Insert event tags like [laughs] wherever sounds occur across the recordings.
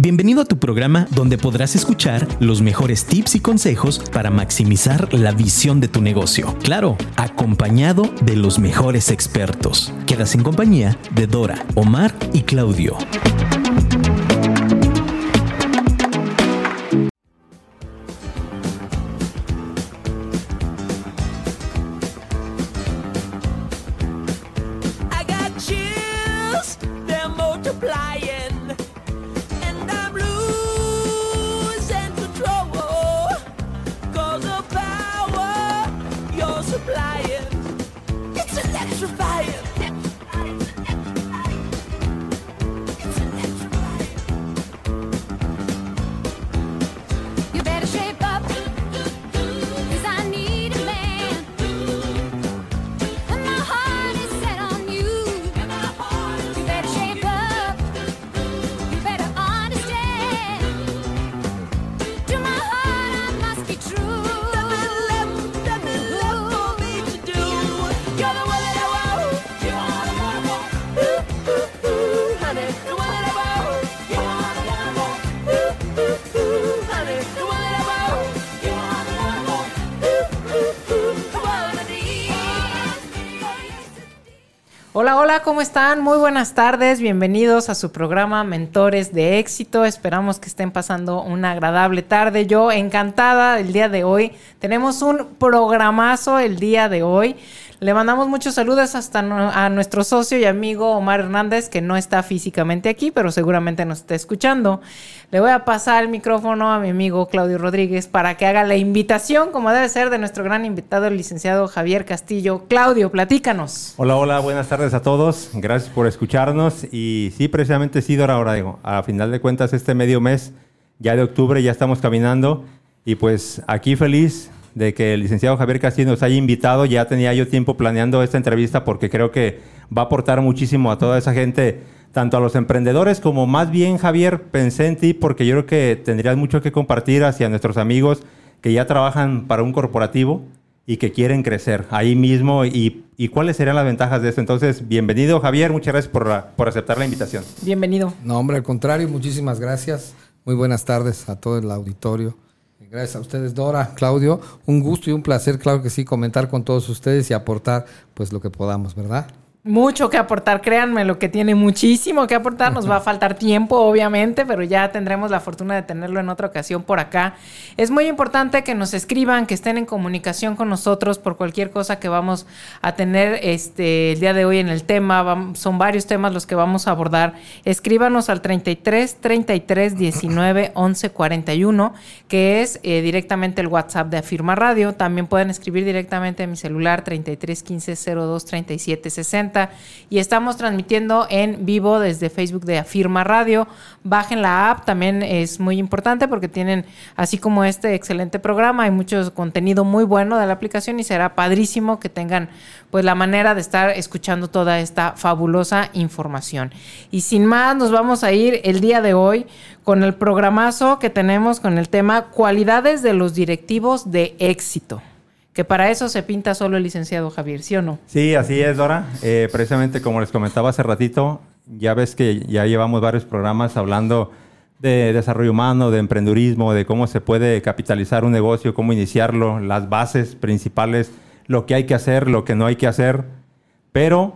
Bienvenido a tu programa donde podrás escuchar los mejores tips y consejos para maximizar la visión de tu negocio. Claro, acompañado de los mejores expertos. Quedas en compañía de Dora, Omar y Claudio. Muy buenas tardes, bienvenidos a su programa Mentores de Éxito. Esperamos que estén pasando una agradable tarde. Yo encantada el día de hoy. Tenemos un programazo el día de hoy. Le mandamos muchos saludos hasta a nuestro socio y amigo Omar Hernández, que no está físicamente aquí, pero seguramente nos está escuchando. Le voy a pasar el micrófono a mi amigo Claudio Rodríguez para que haga la invitación, como debe ser, de nuestro gran invitado, el licenciado Javier Castillo. Claudio, platícanos. Hola, hola, buenas tardes a todos. Gracias por escucharnos. Y sí, precisamente sí, Dora, ahora digo, a final de cuentas, este medio mes, ya de octubre, ya estamos caminando. Y pues aquí feliz de que el licenciado Javier Castillo nos haya invitado. Ya tenía yo tiempo planeando esta entrevista porque creo que va a aportar muchísimo a toda esa gente, tanto a los emprendedores como más bien, Javier, pensé en ti porque yo creo que tendrías mucho que compartir hacia nuestros amigos que ya trabajan para un corporativo y que quieren crecer ahí mismo y, y cuáles serían las ventajas de esto. Entonces, bienvenido Javier, muchas gracias por, la- por aceptar la invitación. Bienvenido. No, hombre, al contrario, muchísimas gracias. Muy buenas tardes a todo el auditorio. Gracias a ustedes, Dora, Claudio. Un gusto y un placer, claro que sí, comentar con todos ustedes y aportar pues lo que podamos, ¿verdad? Mucho que aportar, créanme, lo que tiene muchísimo que aportar. Nos va a faltar tiempo, obviamente, pero ya tendremos la fortuna de tenerlo en otra ocasión por acá. Es muy importante que nos escriban, que estén en comunicación con nosotros por cualquier cosa que vamos a tener este el día de hoy en el tema. Son varios temas los que vamos a abordar. Escríbanos al 33 33 19 11 41, que es eh, directamente el WhatsApp de Afirma Radio. También pueden escribir directamente a mi celular 33 15 02 37 60 y estamos transmitiendo en vivo desde Facebook de Afirma Radio. Bajen la app, también es muy importante porque tienen, así como este excelente programa, hay mucho contenido muy bueno de la aplicación y será padrísimo que tengan pues la manera de estar escuchando toda esta fabulosa información. Y sin más, nos vamos a ir el día de hoy con el programazo que tenemos con el tema cualidades de los directivos de éxito. Que para eso se pinta solo el licenciado Javier, ¿sí o no? Sí, así es, Dora. Eh, precisamente como les comentaba hace ratito, ya ves que ya llevamos varios programas hablando de desarrollo humano, de emprendurismo, de cómo se puede capitalizar un negocio, cómo iniciarlo, las bases principales, lo que hay que hacer, lo que no hay que hacer. Pero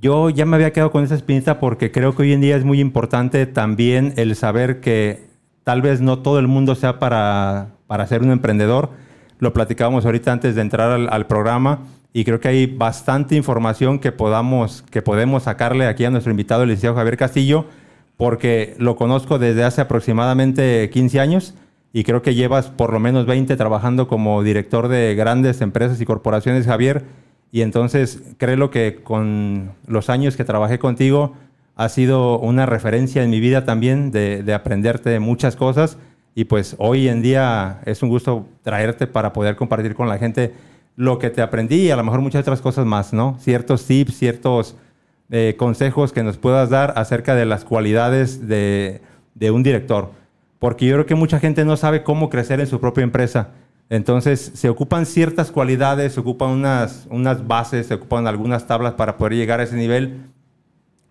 yo ya me había quedado con esa espinita porque creo que hoy en día es muy importante también el saber que tal vez no todo el mundo sea para, para ser un emprendedor. Lo platicábamos ahorita antes de entrar al, programa y creo que hay bastante información que, podamos, que podemos sacarle aquí a nuestro invitado, el licenciado Javier Castillo, porque lo conozco desde hace aproximadamente 15 años y creo que llevas por lo menos 20 trabajando como director de grandes empresas y corporaciones, Javier. Y entonces creo que con los años que trabajé contigo ha sido una referencia en mi vida también de, de aprenderte muchas cosas. Y pues hoy en día es un gusto traerte para poder compartir con la gente lo que te aprendí y a lo mejor muchas otras cosas más, ¿no? Ciertos tips, ciertos eh, consejos que nos puedas dar acerca de las cualidades de, un director. Porque yo creo que mucha gente no sabe cómo crecer en su propia empresa. Entonces, se ocupan ciertas cualidades, se ocupan unas, unas bases, se ocupan algunas tablas para poder llegar a ese nivel.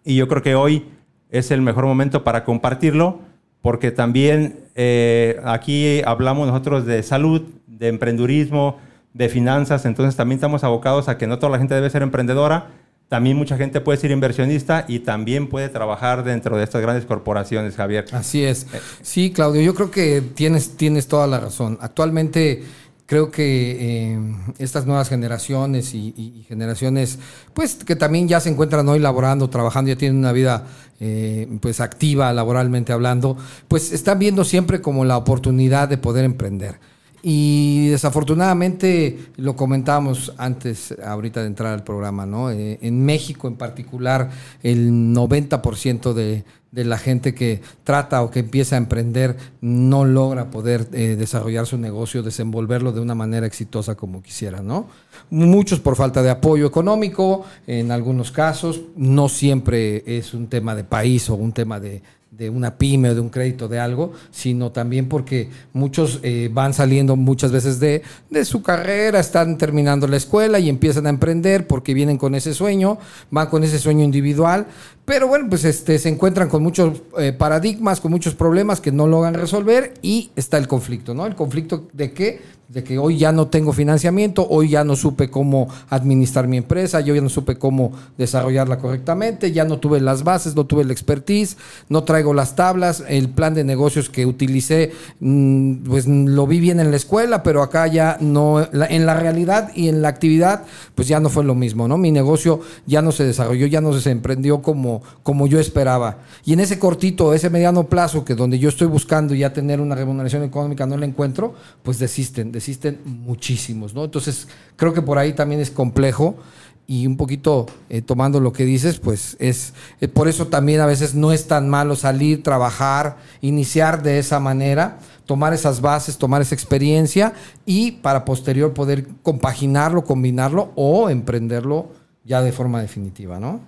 Y yo creo que hoy es el mejor momento para compartirlo, porque también eh, aquí hablamos nosotros de salud, de emprendurismo, de finanzas, entonces también estamos abocados a que no toda la gente debe ser emprendedora, también mucha gente puede ser inversionista y también puede trabajar dentro de estas grandes corporaciones, Javier. Así es. Sí, Claudio, yo creo que tienes, tienes toda la razón. Actualmente creo que eh, estas nuevas generaciones y, generaciones, pues que también ya se encuentran hoy laborando, trabajando, ya tienen una vida eh, pues activa laboralmente hablando, pues están viendo siempre como la oportunidad de poder emprender. Y desafortunadamente, lo comentábamos antes, ahorita de entrar al programa, ¿no? Eh, en México en particular, el 90% de, de la gente que trata o que empieza a emprender no logra poder eh, desarrollar su negocio, desenvolverlo de una manera exitosa como quisiera, ¿no? Muchos por falta de apoyo económico, en algunos casos, no siempre es un tema de país o un tema de, de una pyme o de un crédito de algo, sino también porque muchos eh, van saliendo muchas veces de, de su carrera, están terminando la escuela y empiezan a emprender porque vienen con ese sueño, van con ese sueño individual, pero bueno, pues este, se encuentran con muchos eh, paradigmas, con muchos problemas que no logran resolver y está el conflicto, ¿no? El conflicto de qué? de que hoy ya no tengo financiamiento, hoy ya no supe cómo administrar mi empresa, yo ya no supe cómo desarrollarla correctamente, ya no tuve las bases, no tuve la expertise, no traigo las tablas, el plan de negocios que utilicé, mm, pues lo vi bien en la escuela, pero acá ya no, en la realidad y en la actividad, pues ya no fue lo mismo, ¿no? Mi negocio ya no se desarrolló, ya no se emprendió como, como yo esperaba. Y en ese cortito, ese mediano plazo, que donde yo estoy buscando ya tener una remuneración económica, no la encuentro, pues desisten, desisten muchísimos, ¿no? Entonces, creo que por ahí también es complejo y un poquito eh, tomando lo que dices, pues es eh, por eso también a veces no es tan malo salir, trabajar, iniciar de esa manera, tomar esas bases, tomar esa experiencia y para posterior poder compaginarlo, combinarlo o emprenderlo ya de forma definitiva, ¿no?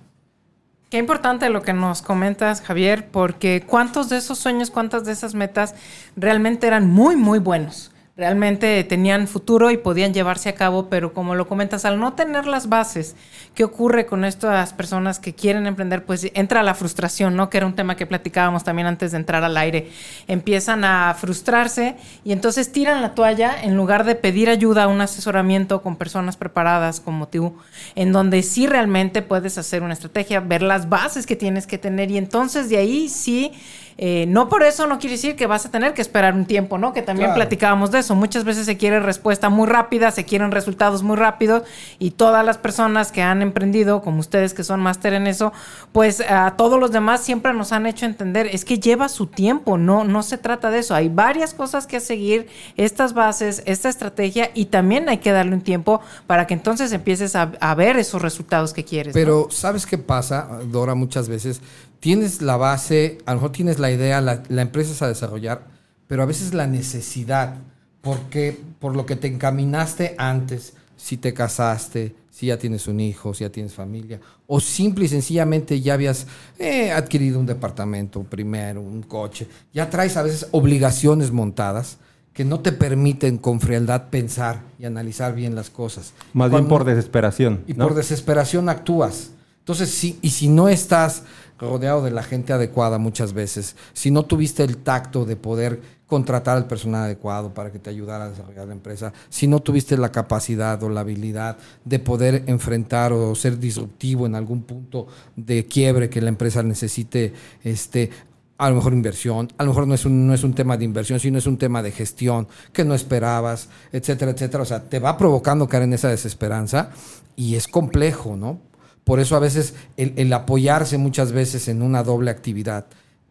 Qué importante lo que nos comentas, Javier, porque cuántos de esos sueños, cuántas de esas metas realmente eran muy, muy buenos. Realmente tenían futuro y podían llevarse a cabo, pero como lo comentas, al no tener las bases, ¿qué ocurre con estas personas que quieren emprender? Pues entra la frustración, ¿no? Que era un tema que platicábamos también antes de entrar al aire. Empiezan a frustrarse y entonces tiran la toalla en lugar de pedir ayuda, un asesoramiento con personas preparadas como tú, en donde sí realmente puedes hacer una estrategia, ver las bases que tienes que tener y entonces de ahí sí, eh, no por eso no quiere decir que vas a tener que esperar un tiempo, ¿no? Que también Claro. platicábamos de eso. Muchas veces se quiere respuesta muy rápida, se quieren resultados muy rápidos y todas las personas que han emprendido, como ustedes que son máster en eso, pues a todos los demás siempre nos han hecho entender, es que lleva su tiempo, no, no se trata de eso. Hay varias cosas que seguir, estas bases, esta estrategia y también hay que darle un tiempo para que entonces empieces a, a ver esos resultados que quieres. ¿no? Pero, ¿sabes qué pasa, Dora? Muchas veces tienes la base, a lo mejor tienes la idea, la, la empresa es a desarrollar, pero a veces la necesidad, porque por lo que te encaminaste antes, si te casaste, si ya tienes un hijo, si ya tienes familia, o simple y sencillamente ya habías eh, adquirido un departamento primero, un coche, ya traes a veces obligaciones montadas que no te permiten con frialdad pensar y analizar bien las cosas. Más bien por desesperación. y ¿no? por desesperación actúas. Entonces, sí, y si no estás rodeado de la gente adecuada muchas veces, si no tuviste el tacto de poder contratar al personal adecuado para que te ayudara a desarrollar la empresa, si no tuviste la capacidad o la habilidad de poder enfrentar o ser disruptivo en algún punto de quiebre que la empresa necesite, este, a lo mejor inversión, a lo mejor no es, un, no es un tema de inversión, sino es un tema de gestión que no esperabas, etcétera, etcétera. O sea, te va provocando caer en esa desesperanza y es complejo, ¿no? Por eso a veces el, apoyarse muchas veces en una doble actividad,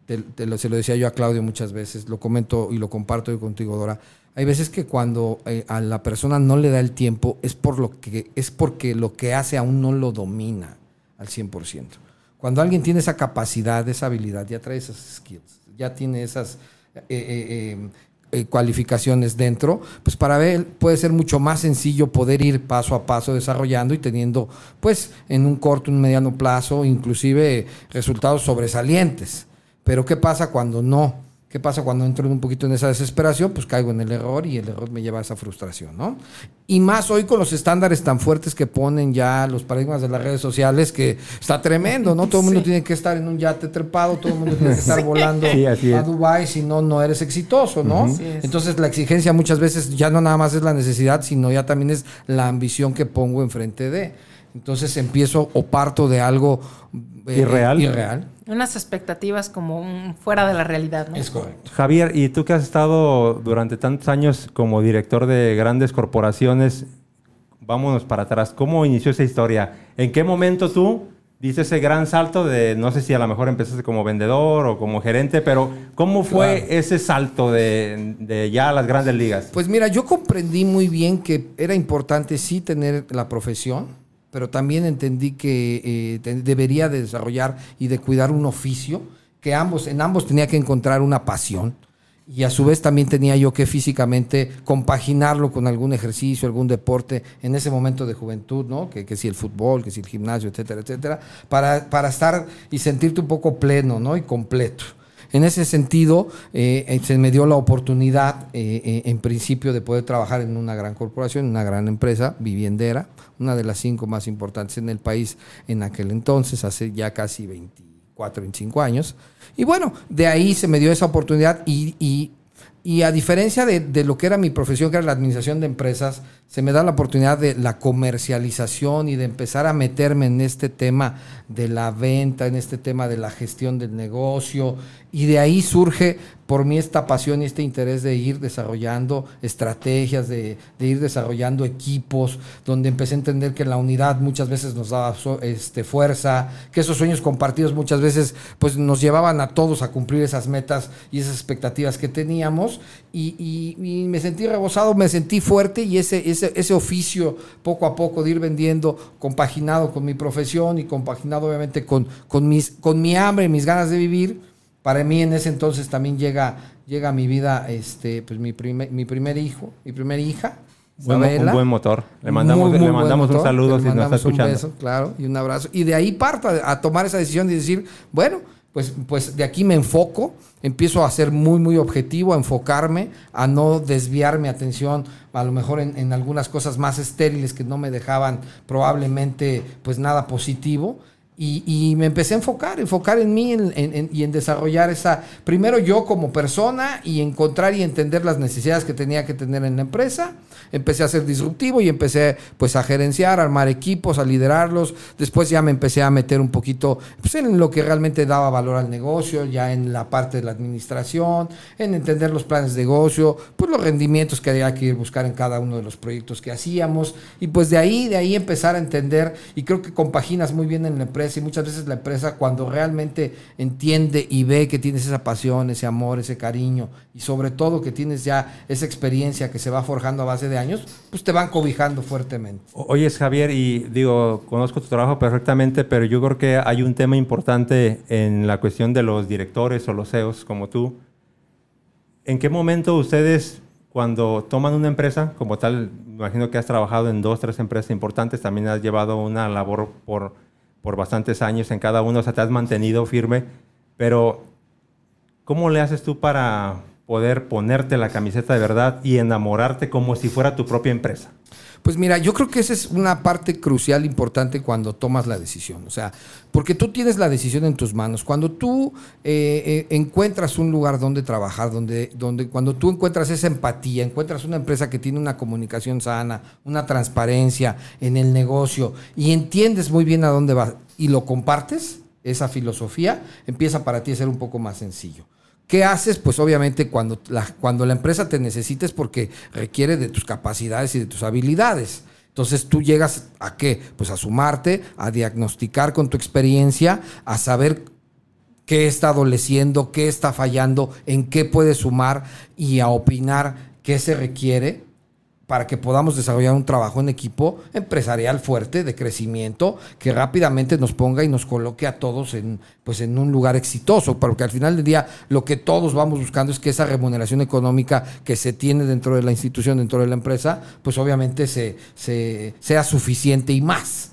se lo decía yo a Claudio muchas veces, lo comento y lo comparto contigo, Dora. Hay veces que cuando eh, a la persona no le da el tiempo es, por lo que, es porque lo que hace aún no lo domina al 100%. Cuando alguien tiene esa capacidad, esa habilidad, ya trae esas skills, ya tiene esas eh, eh, eh, cualificaciones dentro, pues para él puede ser mucho más sencillo poder ir paso a paso desarrollando y teniendo, pues, en un corto, un mediano plazo, inclusive resultados sobresalientes. Pero ¿qué pasa cuando no ¿Qué pasa cuando entro un poquito en esa desesperación? Pues caigo en el error y el error me lleva a esa frustración, ¿no? Y más hoy con los estándares tan fuertes que ponen ya los paradigmas de las redes sociales, que está tremendo, ¿no? Todo el mundo Sí. tiene que estar en un yate trepado, todo el mundo tiene que estar volando Sí, así a. Dubái, si no, no eres exitoso, ¿no? Entonces la exigencia muchas veces ya no nada más es la necesidad, sino ya también es la ambición que pongo enfrente de. Entonces empiezo o parto de algo eh, Irreal. irreal. Unas expectativas como un- fuera de la realidad, ¿no? Es correcto. Javier, y tú que has estado durante tantos años como director de grandes corporaciones, vámonos para atrás. ¿Cómo inició esa historia? ¿En qué momento tú diste ese gran salto de, no sé si a lo mejor empezaste como vendedor o como gerente, pero ¿cómo fue Claro. ese salto de, de ya a las grandes ligas? Pues mira, yo comprendí muy bien que era importante sí tener la profesión, pero también entendí que eh, debería de desarrollar y de cuidar un oficio, que ambos, en ambos tenía que encontrar una pasión. Y a su vez también tenía yo que físicamente compaginarlo con algún ejercicio, algún deporte en ese momento de juventud, ¿no? Que, que si el fútbol, que si el gimnasio, etcétera, etcétera, para, para estar y sentirte un poco pleno, ¿no? Y completo. En ese sentido, eh, eh, se me dio la oportunidad, eh, eh, en principio, de poder trabajar en una gran corporación, en una gran empresa viviendera, una de las cinco más importantes en el país en aquel entonces, hace ya casi 24, 25 años. Y bueno, de ahí se me dio esa oportunidad y, y- a diferencia de, de lo que era mi profesión, que era la administración de empresas, se me da la oportunidad de la comercialización y de empezar a meterme en este tema de la venta, en este tema de la gestión del negocio. Y de ahí surge por mí esta pasión y este interés de ir desarrollando estrategias, de, de ir desarrollando equipos, donde empecé a entender que la unidad muchas veces nos daba este, fuerza, que esos sueños compartidos muchas veces pues, nos llevaban a todos a cumplir esas metas y esas expectativas que teníamos. Y, y- y me sentí rebosado, me sentí fuerte y ese, ese, ese oficio poco a poco de ir vendiendo, compaginado con mi profesión y compaginado obviamente con, con, mis, con mi hambre, mis ganas de vivir. Para mí en ese entonces también llega, llega a mi vida este, pues mi, primer, mi primer hijo, mi primera hija. Buen mo- un buen motor. Le mandamos, Muy, muy le mandamos un saludo Le si nos está un escuchando. beso, claro, y un abrazo. Y de ahí parto a, a tomar esa decisión de decir, bueno, pues, pues de aquí me enfoco, empiezo a ser muy, muy objetivo, a enfocarme, a no desviar mi atención a lo mejor en, en algunas cosas más estériles que no me dejaban probablemente pues nada positivo. Y, y me empecé a enfocar, enfocar en mí en- en- en- y en desarrollar esa, primero yo como persona y encontrar y entender las necesidades que tenía que tener en la empresa. Empecé a ser disruptivo y empecé pues a gerenciar, a armar equipos, a liderarlos. Después ya me empecé a meter un poquito pues, en lo que realmente daba valor al negocio, ya en la parte de la administración, en entender los planes de negocio, pues los rendimientos que había que ir buscar en cada uno de los proyectos que hacíamos. Y pues de ahí, de ahí empezar a entender y creo que compaginas muy bien en la empresa y muchas veces la empresa cuando realmente entiende y ve que tienes esa pasión, ese amor, ese cariño y sobre todo que tienes ya esa experiencia que se va forjando a base de años, pues te van cobijando fuertemente. O- Oyes, Javier, y digo, conozco tu trabajo perfectamente, pero yo creo que hay un tema importante en la cuestión de los directores o los CEOs como tú. ¿En qué momento ustedes, cuando toman una empresa, como tal, imagino que has trabajado en dos, tres empresas importantes, también has llevado una labor por, por bastantes años en cada uno, o sea, te has mantenido firme, pero ¿cómo le haces tú para poder ponerte la camiseta de verdad y enamorarte como si fuera tu propia empresa? Pues mira, yo creo que esa es una parte crucial, importante cuando tomas la decisión. O sea, porque tú tienes la decisión en tus manos. Cuando tú eh, eh, encuentras un lugar donde trabajar, donde, donde cuando tú encuentras esa empatía, encuentras una empresa que tiene una comunicación sana, una transparencia en el negocio y entiendes muy bien a dónde vas y lo compartes, esa filosofía empieza para ti a ser un poco más sencillo. ¿Qué haces? Pues obviamente cuando la, cuando la empresa te necesita es porque requiere de tus capacidades y de tus habilidades. Entonces tú llegas a qué? Pues a sumarte, a diagnosticar con tu experiencia, a saber qué está adoleciendo, qué está fallando, en qué puedes sumar y a opinar qué se requiere para que podamos desarrollar un trabajo en equipo empresarial fuerte, de crecimiento, que rápidamente nos ponga y nos coloque a todos en, pues en un lugar exitoso, porque al final del día lo que todos vamos buscando es que esa remuneración económica que se tiene dentro de la institución, dentro de la empresa, pues obviamente se, se- sea suficiente y más.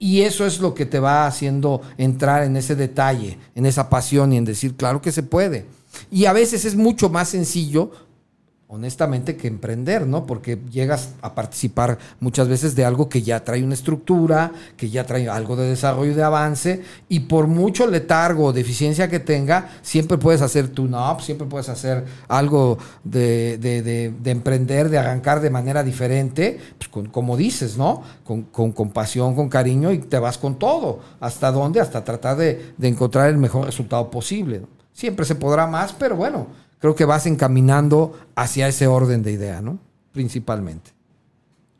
Y eso es lo que te va haciendo entrar en ese detalle, en esa pasión y en decir, claro que se puede. Y a veces es mucho más sencillo honestamente que emprender, ¿no? Porque llegas a participar muchas veces de algo que ya trae una estructura, que ya trae algo de desarrollo y de avance, y por mucho letargo o deficiencia que tenga, siempre puedes hacer tune-up, siempre puedes hacer algo de, de- de- de emprender, de arrancar de manera diferente, pues con- como dices, ¿no? Con, compasión, con cariño, y te vas con todo. ¿Hasta dónde? Hasta tratar de, encontrar el mejor resultado posible. Siempre se podrá más, pero bueno, creo que vas encaminando hacia ese orden de idea, ¿no? Principalmente.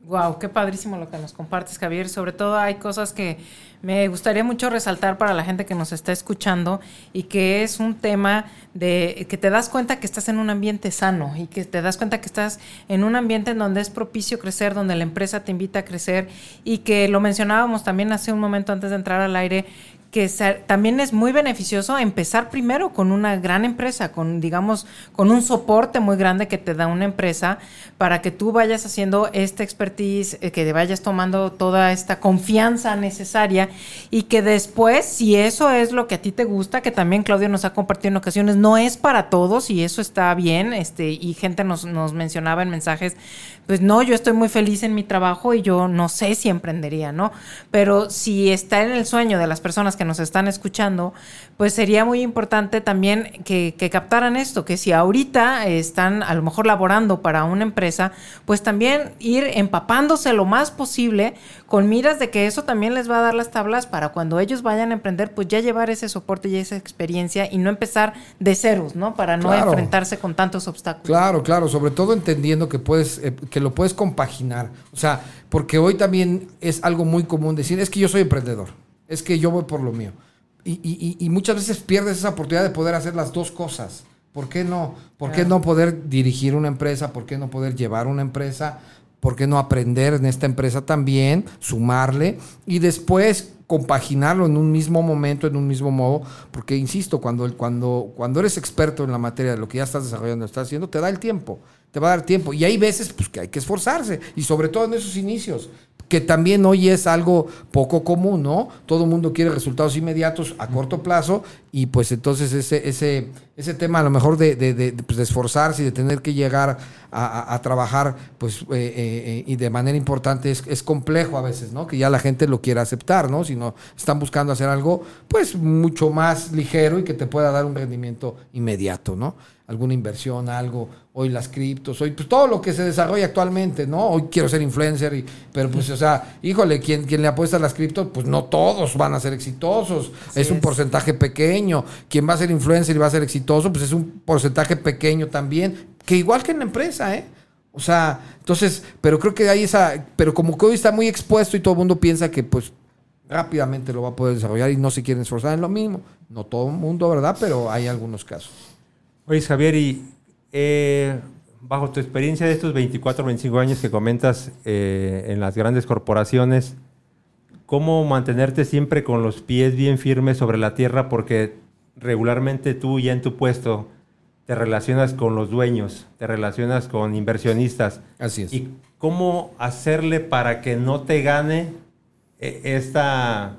Wow, qué padrísimo lo que nos compartes, Javier. Sobre todo hay cosas que me gustaría mucho resaltar para la gente que nos está escuchando y que es un tema de que te das cuenta que estás en un ambiente sano y que te das cuenta que estás en un ambiente en donde es propicio crecer, donde la empresa te invita a crecer y que lo mencionábamos también hace un momento antes de entrar al aire que también es muy beneficioso empezar primero con una gran empresa, con digamos, con un soporte muy grande que te da una empresa para que tú vayas haciendo esta expertise, eh, que te vayas tomando toda esta confianza necesaria y que después, si eso es lo que a ti te gusta, que también Claudio nos ha compartido en ocasiones, no es para todos y eso está bien, este, y gente nos, nos mencionaba en mensajes, pues no, yo estoy muy feliz en mi trabajo y yo no sé si emprendería, ¿no? Pero si está en el sueño de las personas que nos están escuchando, pues sería muy importante también que, que captaran esto, que si ahorita están a lo mejor laborando para una empresa, pues también ir empapándose lo más posible con miras de que eso también les va a dar las tablas para cuando ellos vayan a emprender, pues ya llevar ese soporte y esa experiencia y no empezar de ceros, ¿no? Para no Claro. enfrentarse con tantos obstáculos. Claro, claro, sobre todo entendiendo que puedes, eh, que lo puedes compaginar. O sea, porque hoy también es algo muy común decir, es que yo soy emprendedor, es que yo voy por lo mío. Y, y- y- muchas veces pierdes esa oportunidad de poder hacer las dos cosas. ¿Por qué no? ¿Por qué no poder dirigir una empresa? ¿Por qué no poder llevar una empresa? ¿Por qué no aprender en esta empresa también? Sumarle y después compaginarlo en un mismo momento, en un mismo modo, porque insisto, cuando, cuando, cuando eres experto en la materia de lo que ya estás desarrollando, estás haciendo, te da el tiempo, te va a dar tiempo. Y hay veces pues, que hay que esforzarse, y sobre todo en esos inicios, que también hoy es algo poco común, ¿no? Todo el mundo quiere resultados inmediatos a corto plazo, y pues entonces ese, ese, ese tema a lo mejor de, de- de, pues, esforzarse y de tener que llegar a, a- trabajar, pues, eh, eh, eh, y de manera importante es, es complejo a veces, ¿no? Que ya la gente lo quiera aceptar, ¿no? Sino están buscando hacer algo, pues, mucho más ligero y que te pueda dar un rendimiento inmediato, ¿no? Alguna inversión, algo, hoy las criptos, hoy, pues, todo lo que se desarrolla actualmente, ¿no? Hoy quiero ser influencer, y, pero pues, o sea, híjole, quien, quien le apuesta a las criptos, pues no todos van a ser exitosos, Así es un es. porcentaje pequeño. Quien va a ser influencer y va a ser exitoso, pues es un porcentaje pequeño también, que igual que en la empresa, ¿eh? O sea, entonces, pero creo que hay esa, pero como que hoy está muy expuesto y todo el mundo piensa que pues rápidamente lo va a poder desarrollar y no se quieren esforzar en lo mismo. No todo el mundo, ¿verdad? Pero hay algunos casos. Oye, Javier, y eh, bajo tu experiencia de estos 24 25 años que comentas eh, en las grandes corporaciones, ¿cómo mantenerte siempre con los pies bien firmes sobre la tierra? Porque regularmente tú ya en tu puesto te relacionas con los dueños, te relacionas con inversionistas. Así es. ¿Y cómo hacerle para que no te gane eh, esta,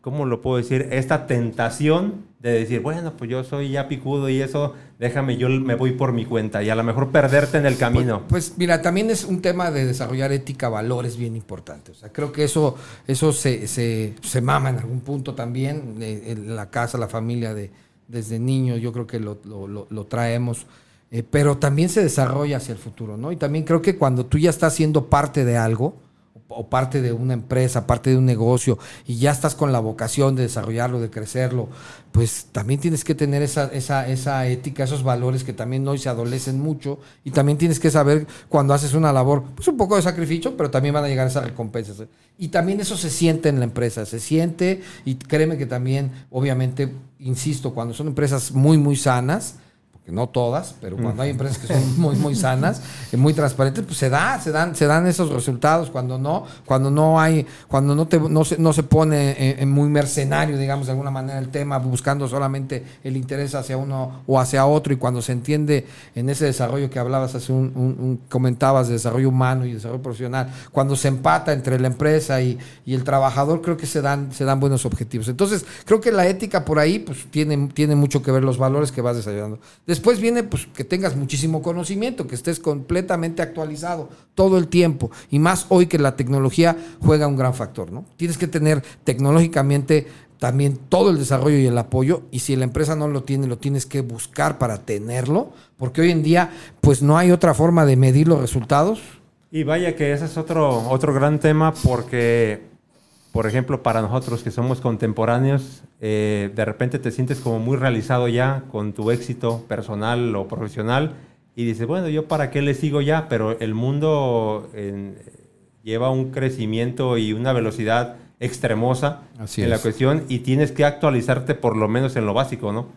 ¿cómo lo puedo decir? Esta tentación de decir, bueno, pues yo soy ya picudo y eso, déjame, yo me voy por mi cuenta y a lo mejor perderte en el camino. Pues mira, también es un tema de desarrollar ética, valores bien importante. O sea, creo que eso, eso se, se, se mama en algún punto también, eh, en la casa, la familia, de, desde niños, yo creo que lo, lo- lo- lo traemos. Eh, pero también se desarrolla hacia el futuro, ¿no? Y también creo que cuando tú ya estás siendo parte de algo, o parte de una empresa, parte de un negocio, y ya estás con la vocación de desarrollarlo, de crecerlo, pues también tienes que tener esa, esa, esa ética, esos valores que también hoy se adolecen mucho, y también tienes que saber cuando haces una labor, pues un poco de sacrificio, pero también van a llegar esas recompensas. ¿eh? Y también eso se siente en la empresa, se siente, y créeme que también, obviamente, insisto, cuando son empresas muy, muy sanas, que no todas, pero cuando hay empresas que son muy, muy sanas, muy transparentes, pues se da, se dan, se dan esos resultados. Cuando no, cuando no hay, cuando no te, no se, no se pone en, en muy mercenario, digamos, de alguna manera el tema, buscando solamente el interés hacia uno o hacia otro, y cuando se entiende en ese desarrollo que hablabas hace un, un- un- comentabas de desarrollo humano y desarrollo profesional, cuando se empata entre la empresa y, y el trabajador, creo que se dan, se dan buenos objetivos. Entonces, creo que la ética por ahí, pues, tiene, tiene mucho que ver los valores que vas desarrollando. Después viene, pues, que tengas muchísimo conocimiento, que estés completamente actualizado todo el tiempo. Y más hoy que la tecnología juega un gran factor, ¿no? Tienes que tener tecnológicamente también todo el desarrollo y el apoyo. Y si la empresa no lo tiene, lo tienes que buscar para tenerlo. Porque hoy en día, pues, no hay otra forma de medir los resultados. Y vaya que ese es otro, otro gran tema porque, por ejemplo, para nosotros que somos contemporáneos, eh, de repente te sientes como muy realizado ya con tu éxito personal o profesional y dices, bueno, yo para qué le sigo ya, pero el mundo lleva un crecimiento y una velocidad extremosa Así en la es. cuestión y tienes que actualizarte por lo menos en lo básico, ¿no?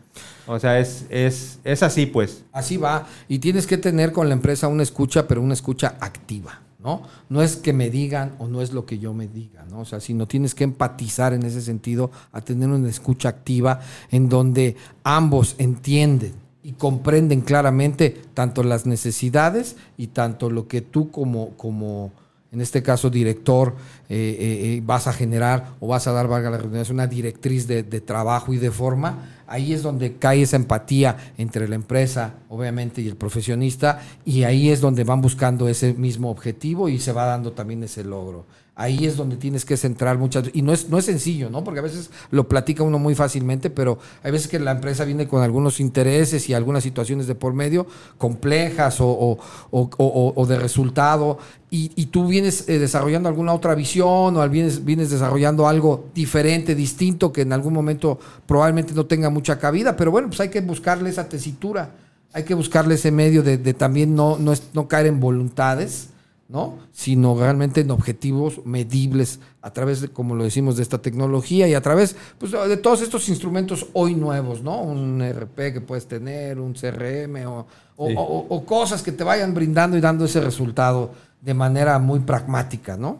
O sea, es, es, es así pues. Así va. Y tienes que tener con la empresa una escucha, pero una escucha activa, ¿no? No es que me digan o no es lo que yo me diga, ¿no? O sea, sino tienes que empatizar en ese sentido a tener una escucha activa en donde ambos entienden y comprenden claramente tanto las necesidades y tanto lo que tú como, como en este caso director, eh, eh, eh, vas a generar o vas a dar, valga la redundancia, una directriz de, de trabajo y de forma, ahí es donde cae esa empatía entre la empresa, obviamente, y el profesionista, y ahí es donde van buscando ese mismo objetivo y se va dando también ese logro. Ahí es donde tienes que centrar muchas y no es no es sencillo, ¿no? Porque a veces lo platica uno muy fácilmente, pero hay veces que la empresa viene con algunos intereses y algunas situaciones de por medio complejas o, o- o- o- de resultado y, y tú vienes eh, desarrollando alguna otra visión o vienes, vienes desarrollando algo diferente, distinto, que en algún momento probablemente no tenga mucha cabida, pero bueno, pues hay que buscarle esa tesitura, hay que buscarle ese medio de, también no, no, no caer en voluntades, ¿no? Sino realmente en objetivos medibles a través de, como lo decimos, de esta tecnología y a través pues, de todos estos instrumentos hoy nuevos, ¿no? Un RP que puedes tener, un CRM o, o- Sí. o- o cosas que te vayan brindando y dando ese resultado de manera muy pragmática, ¿no?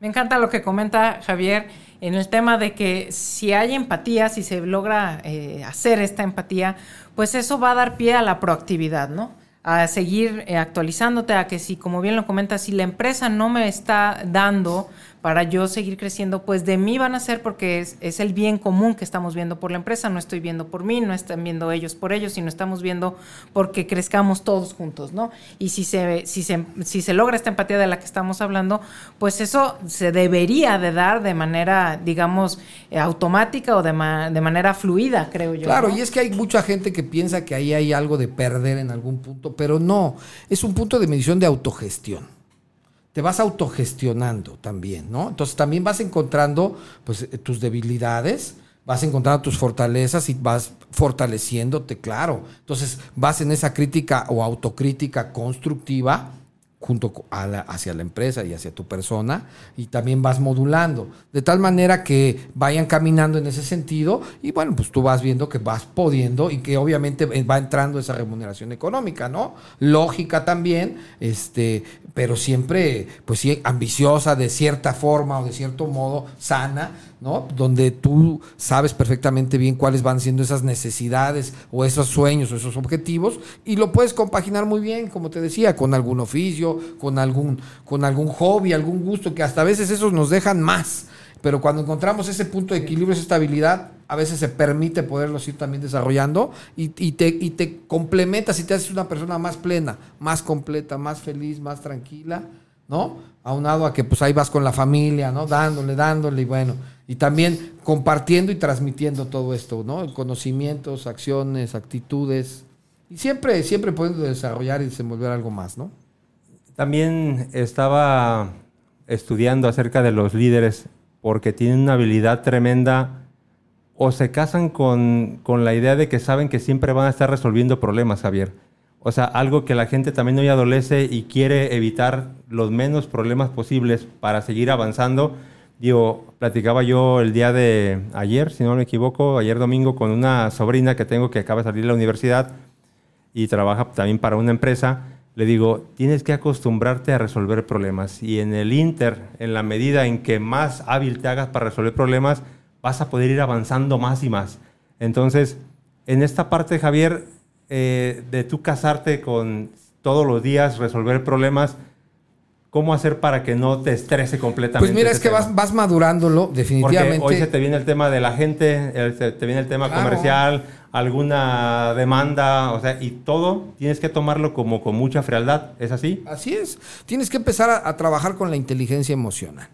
Me encanta lo que comenta Javier en el tema de que si hay empatía, si se logra eh, hacer esta empatía, pues eso va a dar pie a la proactividad, ¿no? A seguir eh, actualizándote, a que si, como bien lo comentas, si la empresa no me está dando para yo seguir creciendo, pues de mí van a ser porque es, es el bien común que estamos viendo por la empresa, no estoy viendo por mí, no están viendo ellos por ellos, sino estamos viendo porque crezcamos todos juntos, ¿no? Y si se, si se, si se logra esta empatía de la que estamos hablando, pues eso se debería de dar de manera, digamos, eh, automática o de, ma- de manera fluida, creo yo. Claro, ¿no? y es que hay mucha gente que piensa que ahí hay algo de perder en algún punto, pero no, es un punto de medición de autogestión. Te vas autogestionando también, ¿no? Entonces también vas encontrando pues, eh, tus debilidades, vas encontrando tus fortalezas y vas fortaleciéndote, claro. Entonces vas en esa crítica o autocrítica constructiva junto a la- hacia la empresa y hacia tu persona y también vas modulando. De tal manera que vayan caminando en ese sentido y bueno pues tú vas viendo que vas pudiendo y que obviamente eh, va entrando esa remuneración económica no lógica también este pero siempre pues sí ambiciosa de cierta forma o de cierto modo sana ¿no? Donde tú sabes perfectamente bien cuáles van siendo esas necesidades o esos sueños o esos objetivos y lo puedes compaginar muy bien, como te decía, con algún oficio, con algún, con algún hobby, algún gusto, que hasta a veces esos nos dejan más. Pero cuando encontramos ese punto de equilibrio, esa estabilidad, a veces se permite poderlos ir también desarrollando y, y te, y te complementas y te haces una persona más plena, más completa, más feliz, más tranquila, ¿no? Aunado a que pues ahí vas con la familia, ¿no? Dándole, dándole y bueno. Y también compartiendo y transmitiendo todo esto, ¿no? Conocimientos, acciones, actitudes. Y siempre, siempre pudiendo desarrollar y desenvolver algo más, ¿no? También estaba estudiando acerca de los líderes porque tienen una habilidad tremenda o se casan con, con la idea de que saben que siempre van a estar resolviendo problemas, Javier. O sea, algo que la gente también hoy adolece y quiere evitar los menos problemas posibles para seguir avanzando. Digo, platicaba yo el día de ayer, si no me equivoco, ayer domingo, con una sobrina que tengo que acaba de salir de la universidad y trabaja también para una empresa. Le digo, tienes que acostumbrarte a resolver problemas. Y en el Inter, en la medida en que más hábil te hagas para resolver problemas, vas a poder ir avanzando más y más. Entonces, en esta parte, Javier, eh, de tú casarte con todos los días, resolver problemas, ¿cómo hacer para que no te estrese completamente? Pues mira, es que vas, vas madurándolo, Porque definitivamente. hoy se te viene el tema de la gente, se te viene el tema Claro. comercial, alguna demanda, o sea, y todo tienes que tomarlo como con mucha frialdad, ¿es así? Así es. Tienes que empezar a, a trabajar con la inteligencia emocional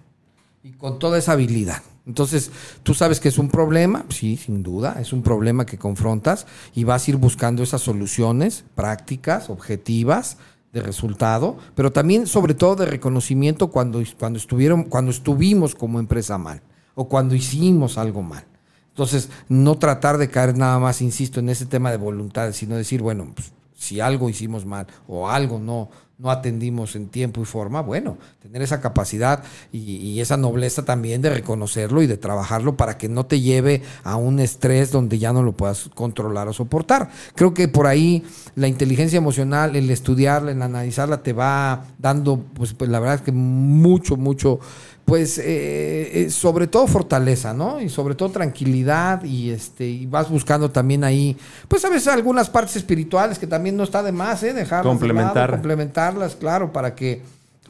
y con toda esa habilidad. Entonces, tú sabes que es un problema, sí, sin duda, es un problema que confrontas y vas a ir buscando esas soluciones prácticas, objetivas, de resultado, pero también sobre todo de reconocimiento cuando, cuando, estuvieron, cuando estuvimos como empresa mal o cuando hicimos algo mal. Entonces, no tratar de caer nada más, insisto, en ese tema de voluntad, sino decir, bueno, pues, si algo hicimos mal o algo no, no atendimos en tiempo y forma, bueno, tener esa capacidad y, esa nobleza también de reconocerlo y de trabajarlo para que no te lleve a un estrés donde ya no lo puedas controlar o soportar. Creo que por ahí la inteligencia emocional, el estudiarla, el analizarla, te va dando, pues, pues la verdad es que mucho, mucho pues eh, eh, sobre todo fortaleza, ¿no? Y sobre todo tranquilidad y este y vas buscando también ahí, pues a veces algunas partes espirituales que también no está de más, ¿eh? Dejarlas de Complementar. lado, complementarlas, claro, para que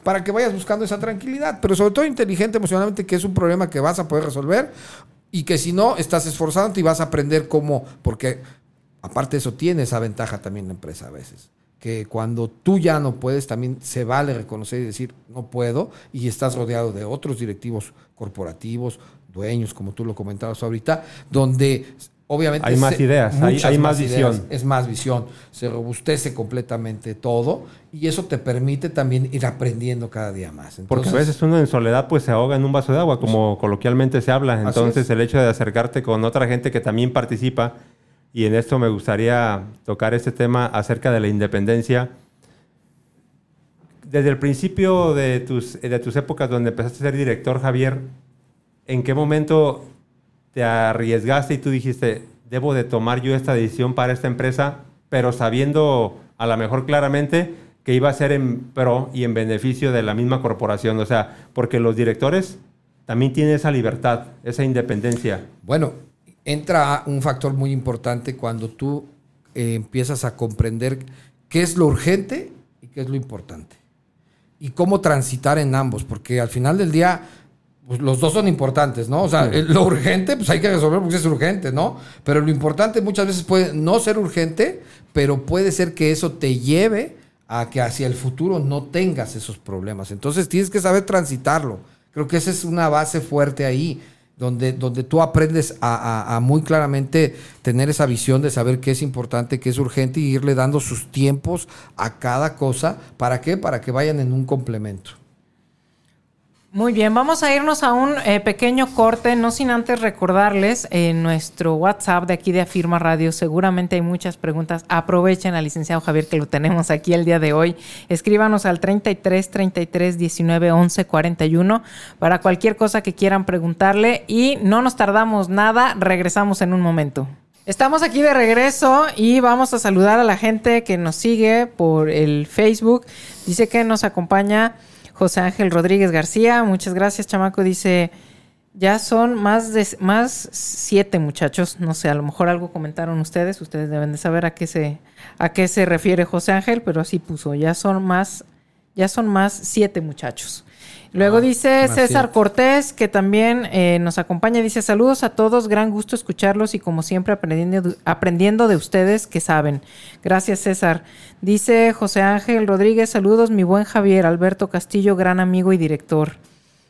para que vayas buscando esa tranquilidad, pero sobre todo inteligente emocionalmente, que es un problema que vas a poder resolver y que si no estás esforzándote y vas a aprender cómo, porque aparte de eso tiene esa ventaja también la empresa a veces que cuando tú ya no puedes, también se vale reconocer y decir, no puedo, y estás rodeado de otros directivos corporativos, dueños, como tú lo comentabas ahorita, donde obviamente... Hay más ideas, hay- más visión. Es más visión, se robustece completamente todo, y eso te permite también ir aprendiendo cada día más. Porque a veces uno en soledad pues se ahoga en un vaso de agua, como coloquialmente se habla. Entonces es. el hecho de acercarte con otra gente que también participa, y en esto me gustaría tocar este tema acerca de la independencia. Desde el principio de tus, de tus épocas donde empezaste a ser director, Javier, ¿en qué momento te arriesgaste y tú dijiste, debo de tomar yo esta decisión para esta empresa, pero sabiendo a lo mejor claramente que iba a ser en pro y en beneficio de la misma corporación? O sea, porque los directores también tienen esa libertad, esa independencia. Bueno, entra un factor muy importante cuando tú eh, empiezas a comprender qué es lo urgente y qué es lo importante. Y cómo transitar en ambos, porque al final del día pues, los dos son importantes, ¿no? O sea, lo urgente, pues hay que resolver porque es urgente, ¿no? Pero lo importante muchas veces puede no ser urgente, pero puede ser que eso te lleve a que hacia el futuro no tengas esos problemas. Entonces tienes que saber transitarlo. Creo que esa es una base fuerte ahí, donde, donde tú aprendes a, a- a muy claramente tener esa visión de saber qué es importante, qué es urgente y irle dando sus tiempos a cada cosa. ¿Para qué? Para que vayan en un complemento. Muy bien, vamos a irnos a un eh, pequeño corte, no sin antes recordarles en nuestro WhatsApp de aquí de Afirma Radio. Seguramente hay muchas preguntas. Aprovechen al licenciado Javier que lo tenemos aquí el día de hoy. Escríbanos al 33 33 19 11 41 para cualquier cosa que quieran preguntarle y no nos tardamos nada. Regresamos en un momento. Estamos aquí de regreso y vamos a saludar a la gente que nos sigue por el Facebook. Dice que nos acompaña José Ángel Rodríguez García. Muchas gracias, chamaco. Dice, ya son más de más siete muchachos. No sé, a lo mejor algo comentaron ustedes. Ustedes deben de saber a qué se, a qué se refiere José Ángel, pero así puso. Ya son más, ya son más siete muchachos. Luego dice más César. Cortés, que también eh, nos acompaña, dice saludos a todos, gran gusto escucharlos y como siempre aprendiendo, aprendiendo de ustedes que saben. Gracias César. Dice José Ángel Rodríguez, saludos mi buen Javier Alberto Castillo, gran amigo y director.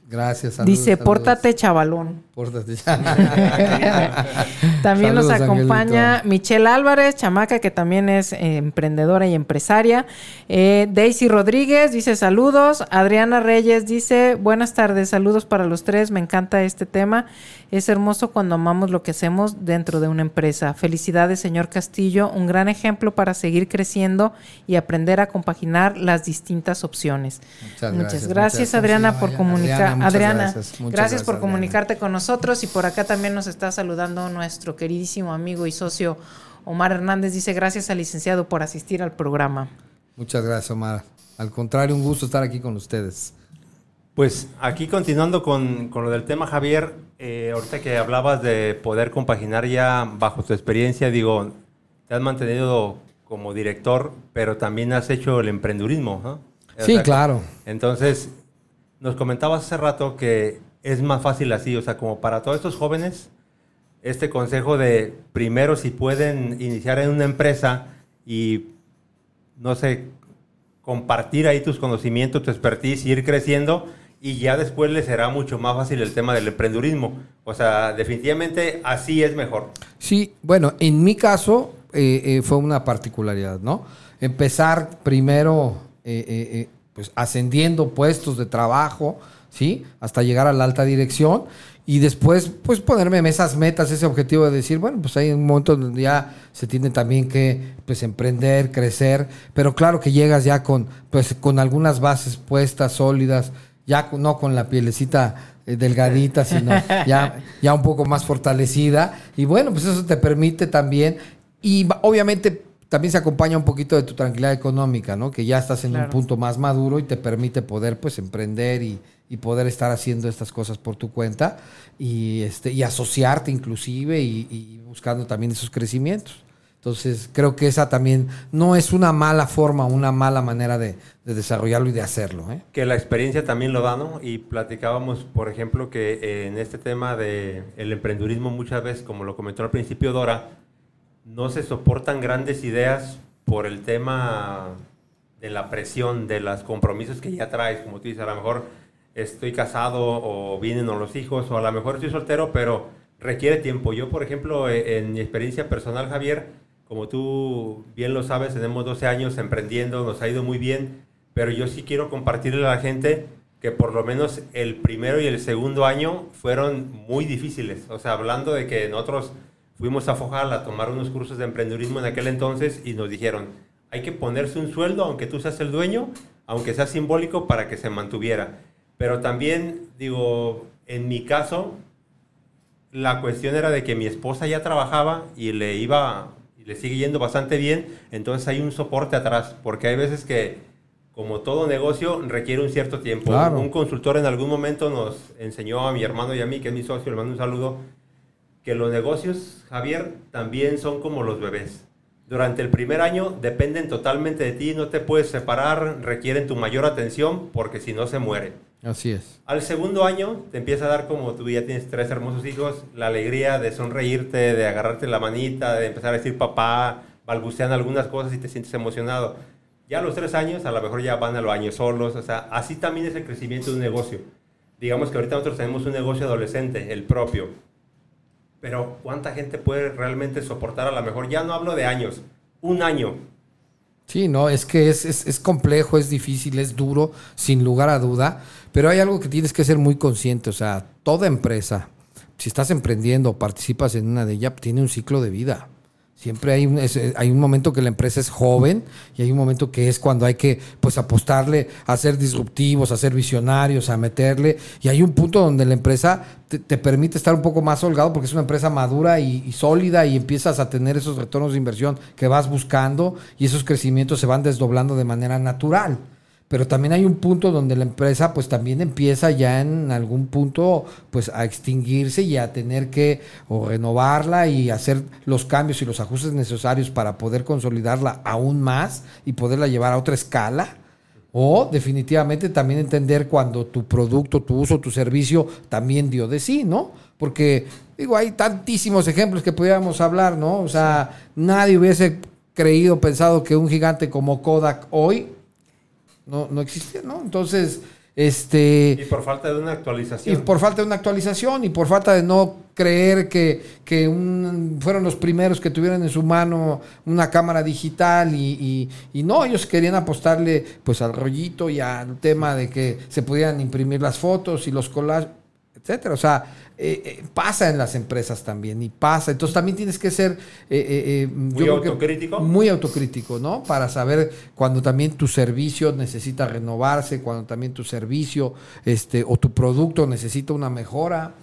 Gracias. saludos, dice, saludos. pórtate chavalón. Pórtate. [laughs] También nos acompaña Angelito. Michelle Álvarez, chamaca que también es eh, emprendedora y empresaria. Eh, Daisy Rodríguez dice saludos. Adriana Reyes dice buenas tardes, saludos para los tres. Me encanta este tema. Es hermoso cuando amamos lo que hacemos dentro de una empresa. Felicidades, señor Castillo. Un gran ejemplo para seguir creciendo y aprender a compaginar las distintas opciones. Muchas Muchas gracias, gracias, muchas Adriana, gracias. por comunicar, muchas Adriana, gracias, gracias, muchas gracias, por Adriana. comunicarte con nosotros y por acá también nos está saludando nuestro queridísimo amigo y socio Omar Hernández. Dice gracias al licenciado por asistir al programa. Muchas gracias, Omar. Al contrario, un gusto estar aquí con ustedes. Pues aquí continuando con, con lo del tema, Javier, eh, ahorita que hablabas de poder compaginar ya bajo tu experiencia, digo, te has mantenido como director, pero también has hecho el emprendurismo, ¿no? O Sí, sea, claro. Entonces, nos comentabas hace rato que es más fácil así, o sea, como para todos estos jóvenes, este consejo de primero si pueden iniciar en una empresa y, no sé, compartir ahí tus conocimientos, tu expertise, ir creciendo y ya después les será mucho más fácil el tema del emprendurismo. O sea, definitivamente así es mejor. Sí, bueno, en mi caso eh, eh, fue una particularidad, ¿no? Empezar primero, eh, pues ascendiendo puestos de trabajo, ¿sí? Hasta llegar a la alta dirección y después, pues ponerme esas metas, ese objetivo de decir, bueno, pues hay un momento donde ya se tiene también que, pues, emprender, crecer, pero claro que llegas ya con, pues, con algunas bases puestas, sólidas, ya con- no con la pielecita eh, delgadita, sino [laughs] ya, ya un poco más fortalecida. Y bueno, pues eso te permite también, y obviamente también se acompaña un poquito de tu tranquilidad económica, ¿no? Que ya estás en Claro. un punto más maduro y te permite poder pues emprender y, y poder estar haciendo estas cosas por tu cuenta y, este, y asociarte inclusive y, y buscando también esos crecimientos. Entonces, creo que esa también no es una mala forma, una mala manera de, de desarrollarlo y de hacerlo. ¿eh? Que la experiencia también lo da, ¿no? Y platicábamos, por ejemplo, que eh, en este tema del el emprendurismo muchas veces, como lo comentó al principio Dora, no se soportan grandes ideas por el tema de la presión, de los compromisos que ya traes, como tú dices, a lo mejor estoy casado o vienen los hijos, o a lo mejor estoy soltero, pero requiere tiempo. Yo, por ejemplo, eh, en mi experiencia personal, Javier, como tú bien lo sabes, tenemos 12 años emprendiendo, nos ha ido muy bien, pero yo sí quiero compartirle a la gente que por lo menos el primero y el segundo año fueron muy difíciles. O sea, hablando de que nosotros fuimos a Fojal a tomar unos cursos de emprendedurismo en aquel entonces y nos dijeron, hay que ponerse un sueldo, aunque tú seas el dueño, aunque sea simbólico, para que se mantuviera. Pero también, digo, en mi caso, la cuestión era de que mi esposa ya trabajaba y le iba, le sigue yendo bastante bien, entonces hay un soporte atrás, porque hay veces que, como todo negocio, requiere un cierto tiempo. Claro. Un consultor en algún momento nos enseñó a mi hermano y a mí, que es mi socio, le mando un saludo, que los negocios, Javier, también son como los bebés. Durante el primer año dependen totalmente de ti, no te puedes separar, requieren tu mayor atención porque si no se muere. Así es. Al segundo año te empieza a dar como tú ya tienes tres hermosos hijos, la alegría de sonreírte, de agarrarte la manita, de empezar a decir papá, balbucean algunas cosas y te sientes emocionado. Ya a los tres años a lo mejor ya van al baño solos, o sea, así también es el crecimiento de un negocio. Digamos que ahorita nosotros tenemos un negocio adolescente, el propio. Pero ¿cuánta gente puede realmente soportar a lo mejor? Ya no hablo de años, un año. Sí, no, es que es, es, es complejo, es difícil, es duro, sin lugar a duda, pero hay algo que tienes que ser muy consciente, o sea, toda empresa, si estás emprendiendo o participas en una de ellas, tiene un ciclo de vida. Siempre hay un, es- hay un momento que la empresa es joven y hay un momento que es cuando hay que pues apostarle a ser disruptivos, a ser visionarios, a meterle. Y hay un punto donde la empresa te, te permite estar un poco más holgado porque es una empresa madura y sólida y empiezas a tener esos retornos de inversión que vas buscando y esos crecimientos se van desdoblando de manera natural. Pero también hay un punto donde la empresa pues también empieza ya en algún punto pues a extinguirse y a tener que o renovarla y hacer los cambios y los ajustes necesarios para poder consolidarla aún más y poderla llevar a otra escala. O definitivamente también entender cuando tu producto, tu uso, tu servicio también dio de sí, ¿no? Porque, digo, hay tantísimos ejemplos que pudiéramos hablar, ¿no? O sea, nadie hubiese creído, pensado que un gigante como Kodak hoy no, no existía, ¿no? Entonces, este... Y por falta de una Y actualización. por falta de una actualización y por falta de no creer que, que un- fueron los primeros que tuvieran en su mano una cámara digital y, y- y no, ellos querían apostarle pues al rollito y al tema de que se pudieran imprimir las fotos y los collages, etcétera. O sea, eh, eh, pasa en las empresas también y pasa. Entonces también tienes que ser eh, yo que autocrítico. muy autocrítico, ¿no? Para saber cuando también tu servicio necesita renovarse, cuando también tu servicio este, o tu producto necesita una mejora.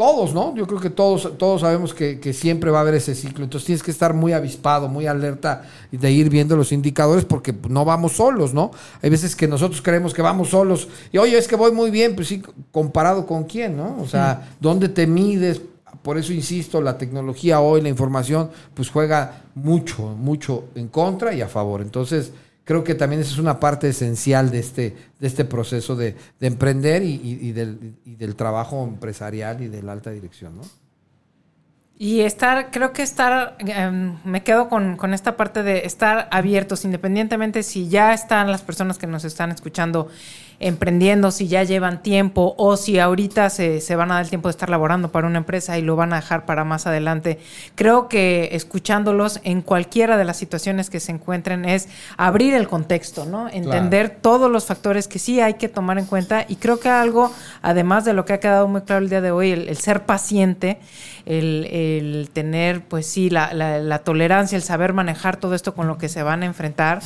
Todos, ¿no? Yo creo que todos, todos sabemos que, que siempre va a haber ese ciclo. Entonces tienes que estar muy avispado, muy alerta de ir viendo los indicadores porque no vamos solos, ¿no? Hay veces que nosotros creemos que vamos solos y oye, es que voy muy bien, pues sí, comparado con quién, ¿no? O sea, ¿dónde te mides? Por eso insisto, la tecnología hoy, la información, pues juega mucho, mucho en contra y a favor. Entonces, creo que también esa es una parte esencial de este, de este proceso de, de emprender y, del, trabajo empresarial y de la alta dirección, ¿no? Y estar, creo que estar, em, me quedo con esta parte de estar abiertos, independientemente si ya están las personas que nos están escuchando emprendiendo, si ya llevan tiempo o si ahorita se, se van a dar el tiempo de estar laborando para una empresa y lo van a dejar para más adelante. Creo que escuchándolos en cualquiera de las situaciones que se encuentren es abrir el contexto, ¿no? Entender todos los factores que sí hay que tomar en cuenta y creo que algo, además de lo que ha quedado muy claro el día de hoy, el, el ser paciente, el, el tener, pues sí, la, la- la tolerancia, el saber manejar todo esto con lo que se van a enfrentar,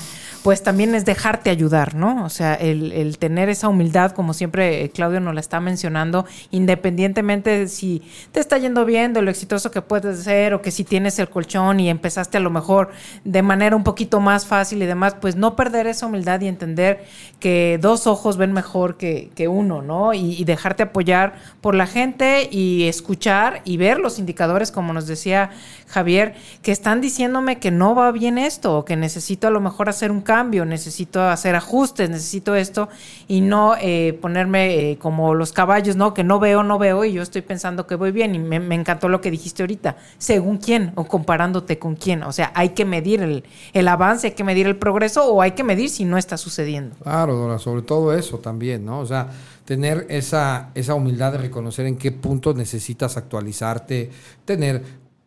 pues también es dejarte ayudar, ¿no? O sea, el, tener esa humildad, como siempre eh, Claudio nos la está mencionando, independientemente de si te está yendo bien, de lo exitoso que puedes ser, o que si tienes el colchón y empezaste a lo mejor de manera un poquito más fácil y demás, pues no perder esa humildad y entender que dos ojos ven mejor que, que uno, ¿no? Y, y dejarte apoyar por la gente y escuchar y ver los indicadores, como nos decía Javier, que están diciéndome que no va bien esto, o que necesito a lo mejor hacer un cambio, necesito hacer ajustes, necesito esto, y no eh, ponerme eh, como los caballos, ¿no? Que no veo, no veo, y yo estoy pensando que voy bien, y me, encantó lo que dijiste ahorita, según quién, o comparándote con quién, o sea, hay que medir el, el avance, hay que medir el progreso, o hay que medir si no está sucediendo. Claro, sobre todo eso también, ¿no? O sea, tener esa, esa humildad de reconocer en qué punto necesitas actualizarte, tener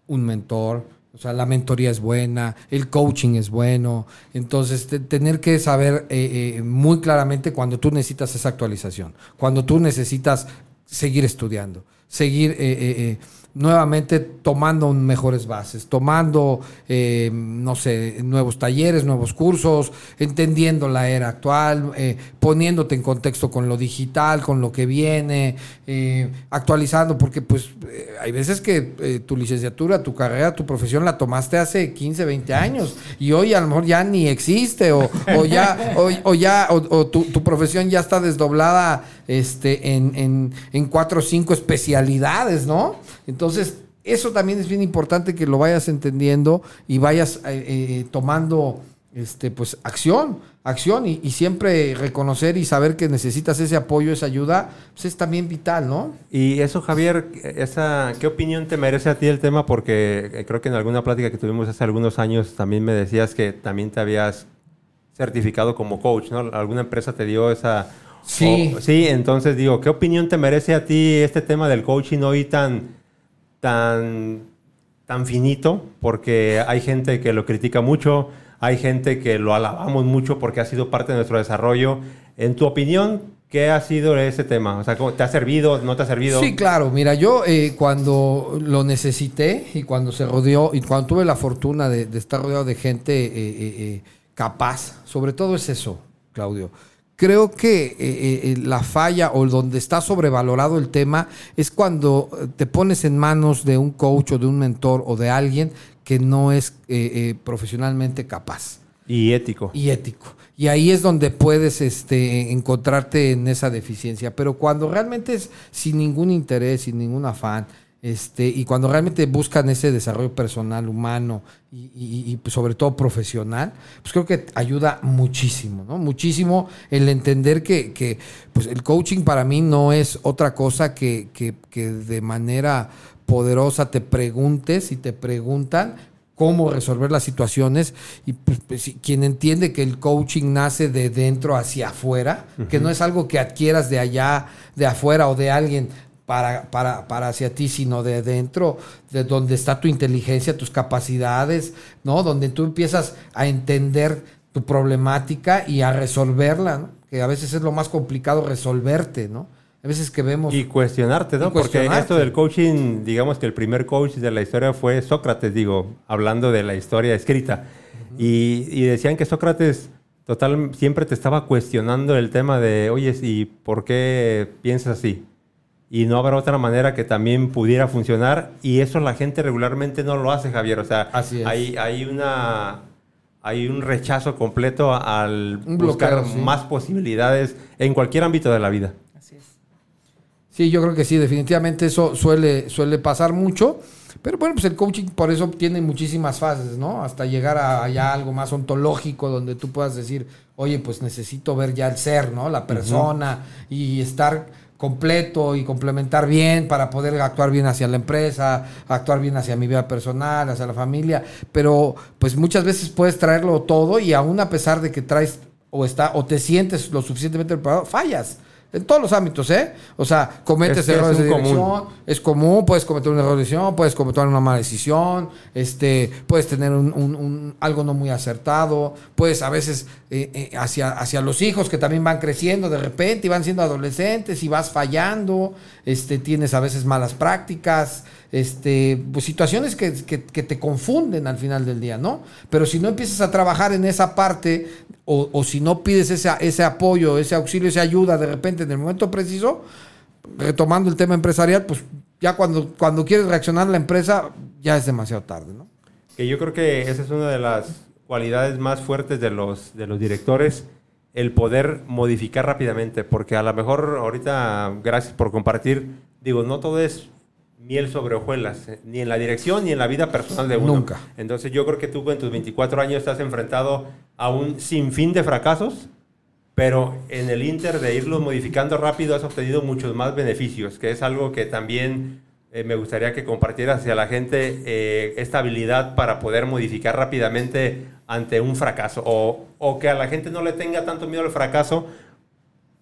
un mentor, o sea, la mentoría es buena, el coaching es bueno, entonces te- tener que saber eh, eh, muy claramente cuando tú necesitas esa actualización, cuando tú necesitas seguir estudiando, seguir... eh, eh, eh, nuevamente tomando mejores bases, tomando, eh, no sé, nuevos talleres, nuevos cursos, entendiendo la era actual, eh, poniéndote en contexto con lo digital, con lo que viene, eh, actualizando, porque pues hay veces que tu licenciatura, tu carrera, tu profesión la tomaste hace 15, 20 años y hoy a lo mejor ya ni existe o, o ya, o, ya, o tu, tu profesión ya está desdoblada este, en, en, en cuatro o cinco especialidades, ¿no? Entonces, eso también es bien importante que lo vayas entendiendo y vayas eh, eh, tomando este, pues, acción, acción y, siempre reconocer y saber que necesitas ese apoyo, esa ayuda, pues es también vital, ¿no? Y eso, Javier, esa, ¿qué opinión te merece a ti el tema? Porque eh, creo que en alguna plática que tuvimos hace algunos años también me decías que también te habías certificado como coach, ¿no? ¿Alguna empresa te dio esa... Sí. o- sí, entonces digo, ¿qué opinión te merece a ti este tema del coaching hoy tan, tan, tan finito? Porque hay gente que lo critica mucho, hay gente que lo alabamos mucho porque ha sido parte de nuestro desarrollo. En tu opinión, ¿qué ha sido ese tema? O sea, ¿cómo- ¿te ha servido? ¿No te ha servido? Sí, claro. Mira, yo eh, cuando lo necesité y cuando se rodeó y cuando tuve la fortuna de, de estar rodeado de gente eh, eh, capaz, sobre todo es eso, Claudio. Creo que eh, eh, eh, la falla o donde está sobrevalorado el tema es cuando te pones en manos de un coach o de un mentor o de alguien que no es eh, profesionalmente capaz Y ético. y ético. Y ahí es donde puedes este, encontrarte en esa deficiencia. Pero cuando realmente es sin ningún interés, sin ningún afán, este, y cuando realmente buscan ese desarrollo personal, humano y, y- y, sobre todo profesional, pues creo que ayuda muchísimo, ¿no? Muchísimo el entender que, que, pues el coaching para mí no es otra cosa que, que- que de manera poderosa te preguntes y te preguntan cómo resolver las situaciones y pues, pues, quien entiende que el coaching nace de dentro hacia afuera, que no es algo que adquieras de allá, de afuera o de alguien para, para, para hacia ti, sino de dentro, de donde está tu inteligencia, tus capacidades, ¿no? Donde tú empiezas a entender tu problemática y a resolverla, ¿no? Que a veces es lo más complicado resolverte, ¿no? A veces que vemos... Y cuestionarte, ¿no? Y Porque cuestionarte. esto del coaching, digamos que el primer coach de la historia fue Sócrates, digo, hablando de la historia escrita. y, y decían que Sócrates total siempre te estaba cuestionando el tema de, oye, ¿y por qué piensas así? Y no habrá otra manera que también pudiera funcionar. Y eso la gente regularmente no lo hace, Javier. O sea, Así es. hay, hay una... Hay un rechazo completo al Un buscar bloqueo, sí. más posibilidades en cualquier ámbito de la vida. Así es. Sí, yo creo que sí, definitivamente eso suele, suele pasar mucho. Pero bueno, pues el coaching por eso tiene muchísimas fases, ¿no? Hasta llegar a ya algo más ontológico donde tú puedas decir, oye, pues necesito ver ya el ser, ¿no? La persona y estar completo y complementar bien para poder actuar bien hacia la empresa, actuar bien hacia mi vida personal, hacia la familia. Pero pues muchas veces puedes traerlo todo y aún a pesar de que traes o está o te sientes lo suficientemente preparado, fallas. En todos los ámbitos, ¿eh? O sea, cometes errores de dirección, común. es común, puedes cometer un error de decisión, puedes cometer una mala decisión, este, puedes tener un, un- un- algo no muy acertado, puedes a veces eh, eh, hacia, hacia los hijos que también van creciendo de repente y van siendo adolescentes y vas fallando, este, tienes a veces malas prácticas, este, pues situaciones que, que- que te confunden al final del día, ¿no? Pero si no empiezas a trabajar en esa parte o, o si no pides ese, ese apoyo, ese auxilio, esa ayuda de repente en el momento preciso, retomando el tema empresarial, pues ya cuando, cuando quieres reaccionar la empresa, ya es demasiado tarde, ¿no? Que yo creo que esa es una de las cualidades más fuertes de los, de los directores, el poder modificar rápidamente, porque a lo mejor ahorita, gracias por compartir, digo, no todo es miel sobre hojuelas, eh, ni en la dirección ni en la vida personal de uno. Nunca. Entonces yo creo que tú en tus 24 años estás enfrentado a un sinfín de fracasos, pero en el inter de irlos modificando rápido has obtenido muchos más beneficios, que es algo que también eh, me gustaría que compartieras hacia la gente eh, esta habilidad para poder modificar rápidamente ante un fracaso o, o que a la gente no le tenga tanto miedo al fracaso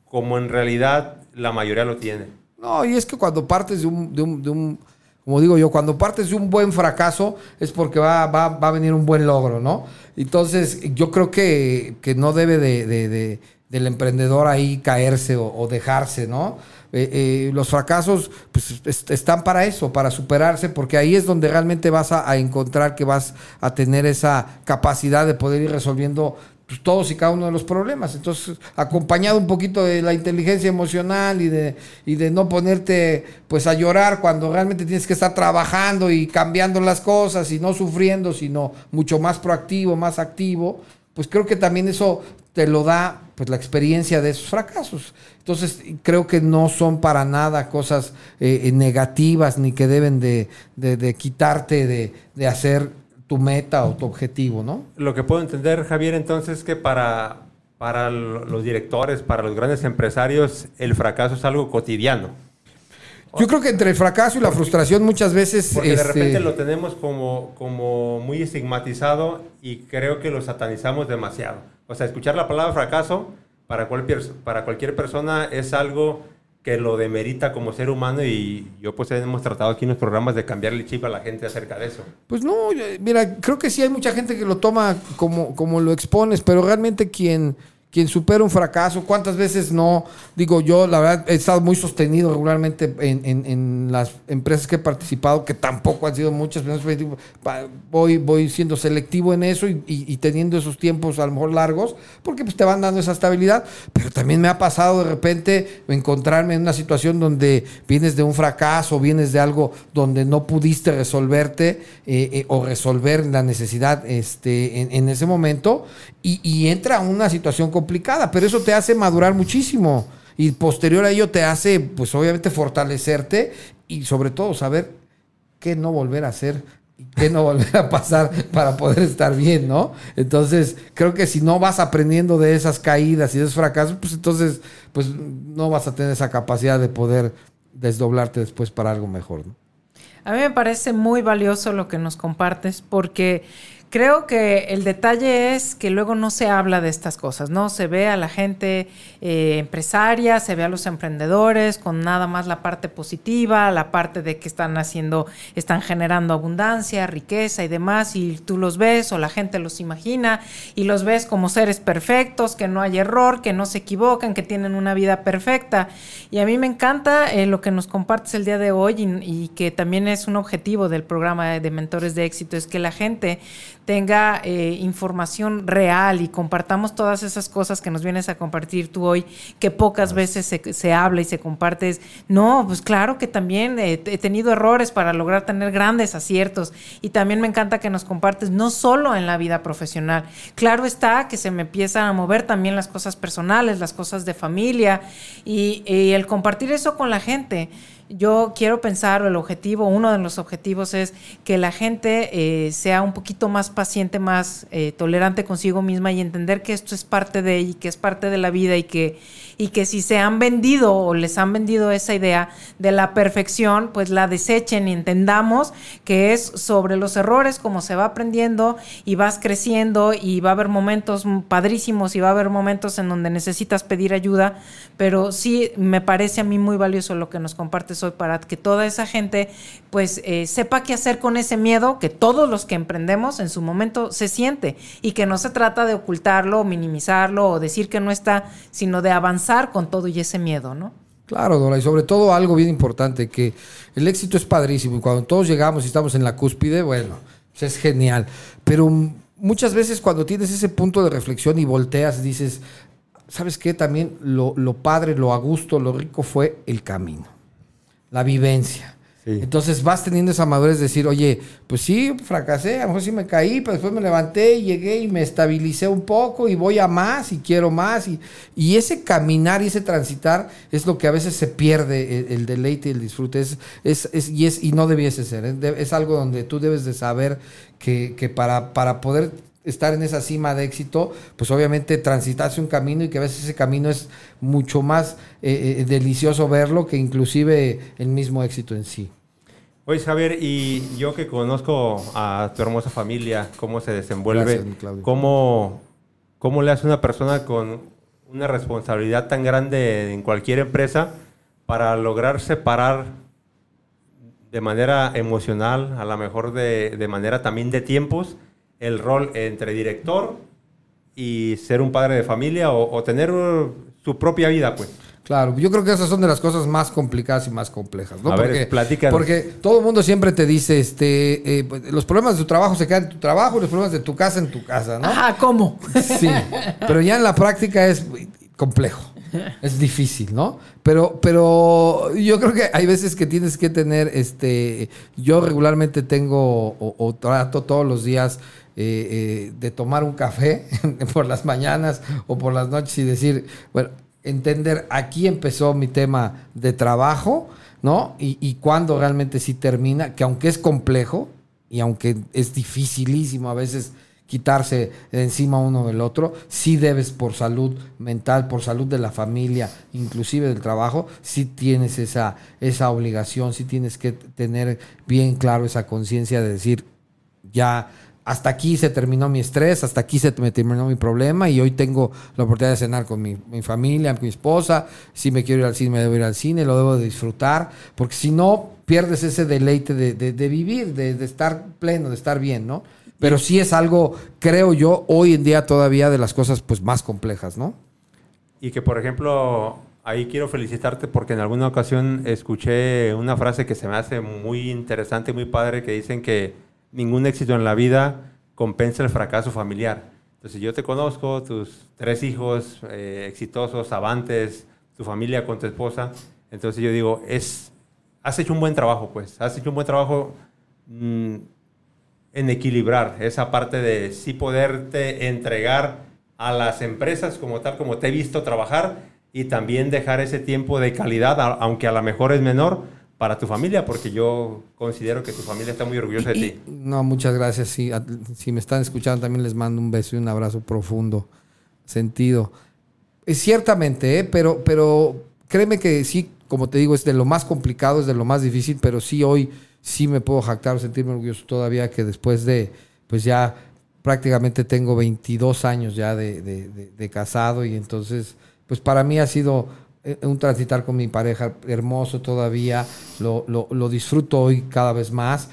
como en realidad la mayoría lo tiene. No, y es que cuando partes de un, de un, de un- como digo yo, cuando partes de un buen fracaso es porque va, va, va a venir un buen logro, ¿no? Entonces, yo creo que, que no debe de, de- de- del emprendedor ahí caerse o, dejarse, ¿no? Eh, eh, los fracasos pues, est- están para eso, para superarse, porque ahí es donde realmente vas a, a encontrar que vas a tener esa capacidad de poder ir resolviendo pues, todos y cada uno de los problemas. Entonces, acompañado un poquito de la inteligencia emocional y de, y de no ponerte pues a llorar cuando realmente tienes que estar trabajando y cambiando las cosas y no sufriendo, sino mucho más proactivo, más activo, pues creo que también eso te lo da pues la experiencia de esos fracasos. Entonces, creo que no son para nada cosas eh, negativas ni que deben de, de- de quitarte de, de hacer tu meta o tu objetivo, ¿no? Lo que puedo entender, Javier, entonces es que para, para los directores, para los grandes empresarios, el fracaso es algo cotidiano. Yo creo que entre el fracaso y la frustración muchas veces... Porque de este, repente lo tenemos como, como muy estigmatizado y creo que lo satanizamos demasiado. O sea, escuchar la palabra fracaso para, cualquier, para cualquier persona es algo que lo demerita como ser humano y yo pues hemos tratado aquí en los programas de cambiarle chip a la gente acerca de eso. Pues no, mira, creo que sí hay mucha gente que lo toma como, como lo expones, pero realmente quien, quien supera un fracaso, ¿cuántas veces no? Digo, yo la verdad he estado muy sostenido regularmente en, las empresas que he participado, que tampoco han sido muchas, voy, voy siendo selectivo en eso y, teniendo esos tiempos a lo mejor largos, porque pues te van dando esa estabilidad, pero también me ha pasado de repente encontrarme en una situación donde vienes de un fracaso, vienes de algo donde no pudiste resolverte eh, eh, o resolver la necesidad este, en, en ese momento y, y entra una situación complicada, pero eso te hace madurar muchísimo y posterior a ello te hace, pues obviamente, fortalecerte y sobre todo saber qué no volver a hacer y qué no volver a pasar para poder estar bien, ¿no? Entonces, creo que si no vas aprendiendo de esas caídas y de esos fracasos, pues entonces, pues no vas a tener esa capacidad de poder desdoblarte después para algo mejor, ¿no? A mí me parece muy valioso lo que nos compartes porque creo que el detalle es que luego no se habla de estas cosas, ¿no? Se ve a la gente eh, empresaria, se ve a los emprendedores con nada más la parte positiva, la parte de que están haciendo, están generando abundancia, riqueza y demás, y tú los ves o la gente los imagina y los ves como seres perfectos, que no hay error, que no se equivocan, que tienen una vida perfecta. Y a mí me encanta eh, lo que nos compartes el día de hoy y, y que también es un objetivo del programa de, Mentores de Éxito, es que la gente tenga eh, información real y compartamos todas esas cosas que nos vienes a compartir tú hoy, que pocas veces se, se habla y se comparte. No, pues claro que también eh, he tenido errores para lograr tener grandes aciertos y también me encanta que nos compartes no solo en la vida profesional. Claro está que se me empiezan a mover también las cosas personales, las cosas de familia y, y el compartir eso con la gente yo quiero pensar, el objetivo, uno de los objetivos es que la gente eh, sea un poquito más paciente, más eh, tolerante consigo misma y entender que esto es parte de ella y que es parte de la vida y que, y que si se han vendido o les han vendido esa idea de la perfección, pues la desechen y entendamos que es sobre los errores como se va aprendiendo y vas creciendo y va a haber momentos padrísimos y va a haber momentos en donde necesitas pedir ayuda, pero sí me parece a mí muy valioso lo que nos compartes hoy para que toda esa gente pues eh, sepa qué hacer con ese miedo que todos los que emprendemos en su momento se siente y que no se trata de ocultarlo, minimizarlo o decir que no está, sino de avanzar con todo y ese miedo, ¿no? Claro, Dora, y sobre todo algo bien importante, que el éxito es padrísimo y cuando todos llegamos y estamos en la cúspide, bueno, pues es genial. Pero muchas veces cuando tienes ese punto de reflexión y volteas, dices, ¿sabes qué? También lo, lo padre, lo a gusto, lo rico fue el camino, la vivencia. Entonces vas teniendo esa madurez de decir, oye, pues sí, fracasé, a lo mejor sí me caí, pero después me levanté y llegué y me estabilicé un poco y voy a más y quiero más. Y, y ese caminar y ese transitar es lo que a veces se pierde, el, el deleite y el disfrute. Es, es, es- y, es, y no debiese ser. ¿eh? Es algo donde tú debes de saber que, que para, para poder estar en esa cima de éxito, pues obviamente transitarse un camino y que a veces ese camino es mucho más eh, eh, delicioso verlo que inclusive el mismo éxito en sí. Oye, Javier, y yo que conozco a tu hermosa familia, cómo se desenvuelve, Gracias, cómo, cómo le hace una persona con una responsabilidad tan grande en cualquier empresa para lograr separar de manera emocional, a lo mejor de, de manera también de tiempos, el rol entre director y ser un padre de familia o, o tener su propia vida, pues. Claro, yo creo que esas son de las cosas más complicadas y más complejas, ¿no? A ver, porque, platícanos. porque todo el mundo siempre te dice, este, eh, pues, los problemas de tu trabajo se quedan en tu trabajo y los problemas de tu casa en tu casa, ¿no? Ajá, ¿cómo? Sí, pero ya en la práctica es complejo, es difícil, ¿no? Pero, pero yo creo que hay veces que tienes que tener, este, yo regularmente tengo o, o trato todos los días eh, eh, de tomar un café [laughs] por las mañanas o por las noches y decir, bueno, entender aquí empezó mi tema de trabajo, ¿no? Y, y cuándo realmente sí termina, que aunque es complejo y aunque es dificilísimo a veces quitarse de encima uno del otro, sí debes por salud mental, por salud de la familia, inclusive del trabajo, sí tienes esa, esa obligación, sí tienes que tener bien claro esa conciencia de decir, ya hasta aquí se terminó mi estrés, hasta aquí se me terminó mi problema y hoy tengo la oportunidad de cenar con mi, mi familia, con mi esposa, si me quiero ir al cine, me debo ir al cine, lo debo de disfrutar, porque si no, pierdes ese deleite de, vivir, de, de estar pleno, de estar bien, ¿no? Pero sí es algo, creo yo, hoy en día todavía de las cosas pues más complejas, ¿no? Y que, por ejemplo, ahí quiero felicitarte porque en alguna ocasión escuché una frase que se me hace muy interesante, muy padre, que dicen que ningún éxito en la vida compensa el fracaso familiar. Entonces, yo te conozco, tus tres hijos eh, exitosos, avantes, tu familia con tu esposa. Entonces, yo digo, es, has hecho un buen trabajo, pues. Has hecho un buen trabajo mm, en equilibrar esa parte de sí poderte entregar a las empresas como tal, como te he visto trabajar, y también dejar ese tiempo de calidad, aunque a lo mejor es menor, para tu familia, porque yo considero que tu familia está muy orgullosa de ti. No, muchas gracias. A- si me están escuchando, también les mando un beso y un abrazo profundo, sentido. Es ciertamente, ¿eh? pero, pero créeme que sí, como te digo, es de lo más complicado, es de lo más difícil, pero sí hoy sí me puedo jactar o sentirme orgulloso todavía que después de, pues ya prácticamente tengo 22 años ya de, de- de- de casado y entonces, pues para mí ha sido eh, un transitar con mi pareja hermoso todavía, lo, lo- lo disfruto hoy cada vez más.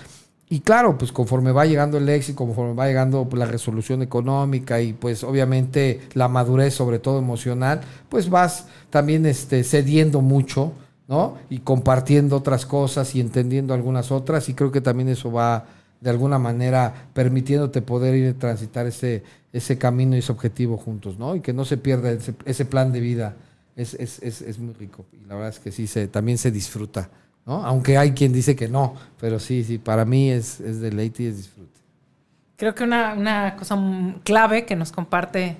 Y claro, pues conforme va llegando el éxito, conforme va llegando pues, la resolución económica y pues obviamente la madurez, sobre todo emocional, pues vas también este, cediendo mucho, ¿no? Y compartiendo otras cosas y entendiendo algunas otras y creo que también eso va de alguna manera permitiéndote poder ir a transitar ese, ese camino y ese objetivo juntos, ¿no? Y que no se pierda ese, ese plan de vida. Es, es, es, es muy rico. Y la verdad es que sí, se, también se disfruta, ¿no? Aunque hay quien dice que no, pero sí, sí, para mí es, es deleite y es disfrute. Creo que una, una cosa clave que nos comparte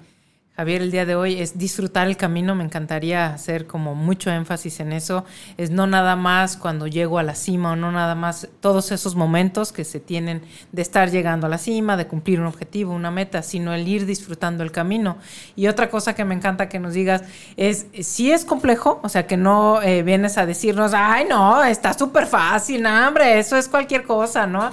Javier el día de hoy es disfrutar el camino. Me encantaría hacer como mucho énfasis en eso. Es no nada más cuando llego a la cima o no nada más todos esos momentos que se tienen de estar llegando a la cima, de cumplir un objetivo, una meta, sino el ir disfrutando el camino. Y otra cosa que me encanta que nos digas es, si es complejo, o sea, que no eh, vienes a decirnos, ay, no, está súper fácil, no, hombre, eso es cualquier cosa, ¿no?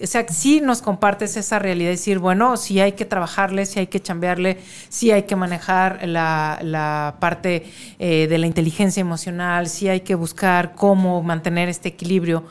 O sea, sí nos compartes esa realidad, decir, bueno, sí hay que trabajarle, sí hay que chambearle, sí hay que manejar la, la parte eh, de la inteligencia emocional, sí hay que buscar cómo mantener este equilibrio.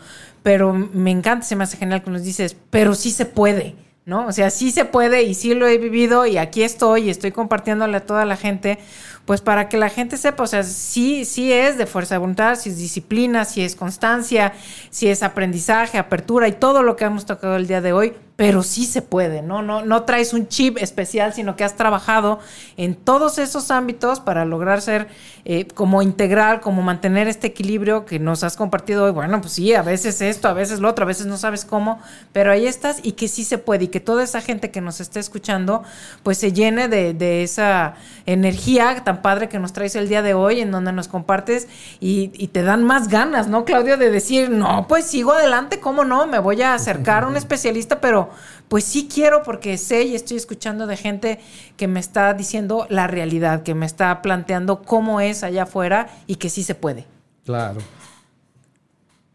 Pero me encanta, se me hace genial que nos dices, pero sí se puede, ¿no? O sea, sí se puede y sí lo he vivido y aquí estoy y estoy compartiéndole a toda la gente, pues para que la gente sepa, o sea, sí, sí es de fuerza de voluntad, si es disciplina, si es constancia, si es aprendizaje, apertura y todo lo que hemos tocado el día de hoy, pero sí se puede, ¿no? No, no traes un chip especial, sino que has trabajado en todos esos ámbitos para lograr ser eh, como integral, como mantener este equilibrio que nos has compartido hoy. Bueno, pues sí, a veces esto, a veces lo otro, a veces no sabes cómo, pero ahí estás y que sí se puede y que toda esa gente que nos esté escuchando, pues se llene de, de esa energía tan padre que nos traes el día de hoy, en donde nos compartes y, y te dan más ganas, ¿no, Claudio? De decir, no, pues sigo adelante, ¿cómo no? Me voy a acercar a un [laughs] especialista, pero pues sí quiero porque sé y estoy escuchando de gente que me está diciendo la realidad, que me está planteando cómo es allá afuera y que sí se puede. Claro.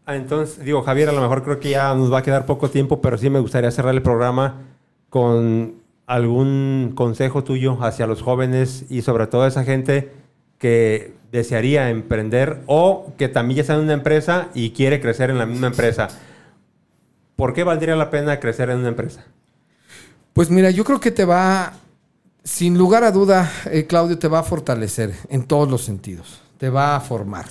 Ah, entonces, digo, Javier, a lo mejor creo que ya nos va a quedar poco tiempo, pero sí me gustaría cerrar el programa con algún consejo tuyo hacia los jóvenes y sobre todo a esa gente que desearía emprender o que también ya está en una empresa y quiere crecer en la misma empresa. ¿Por qué valdría la pena crecer en una empresa? Pues mira, yo creo que te va, sin lugar a duda, eh, Claudio, te va a fortalecer en todos los sentidos. Te va a formar.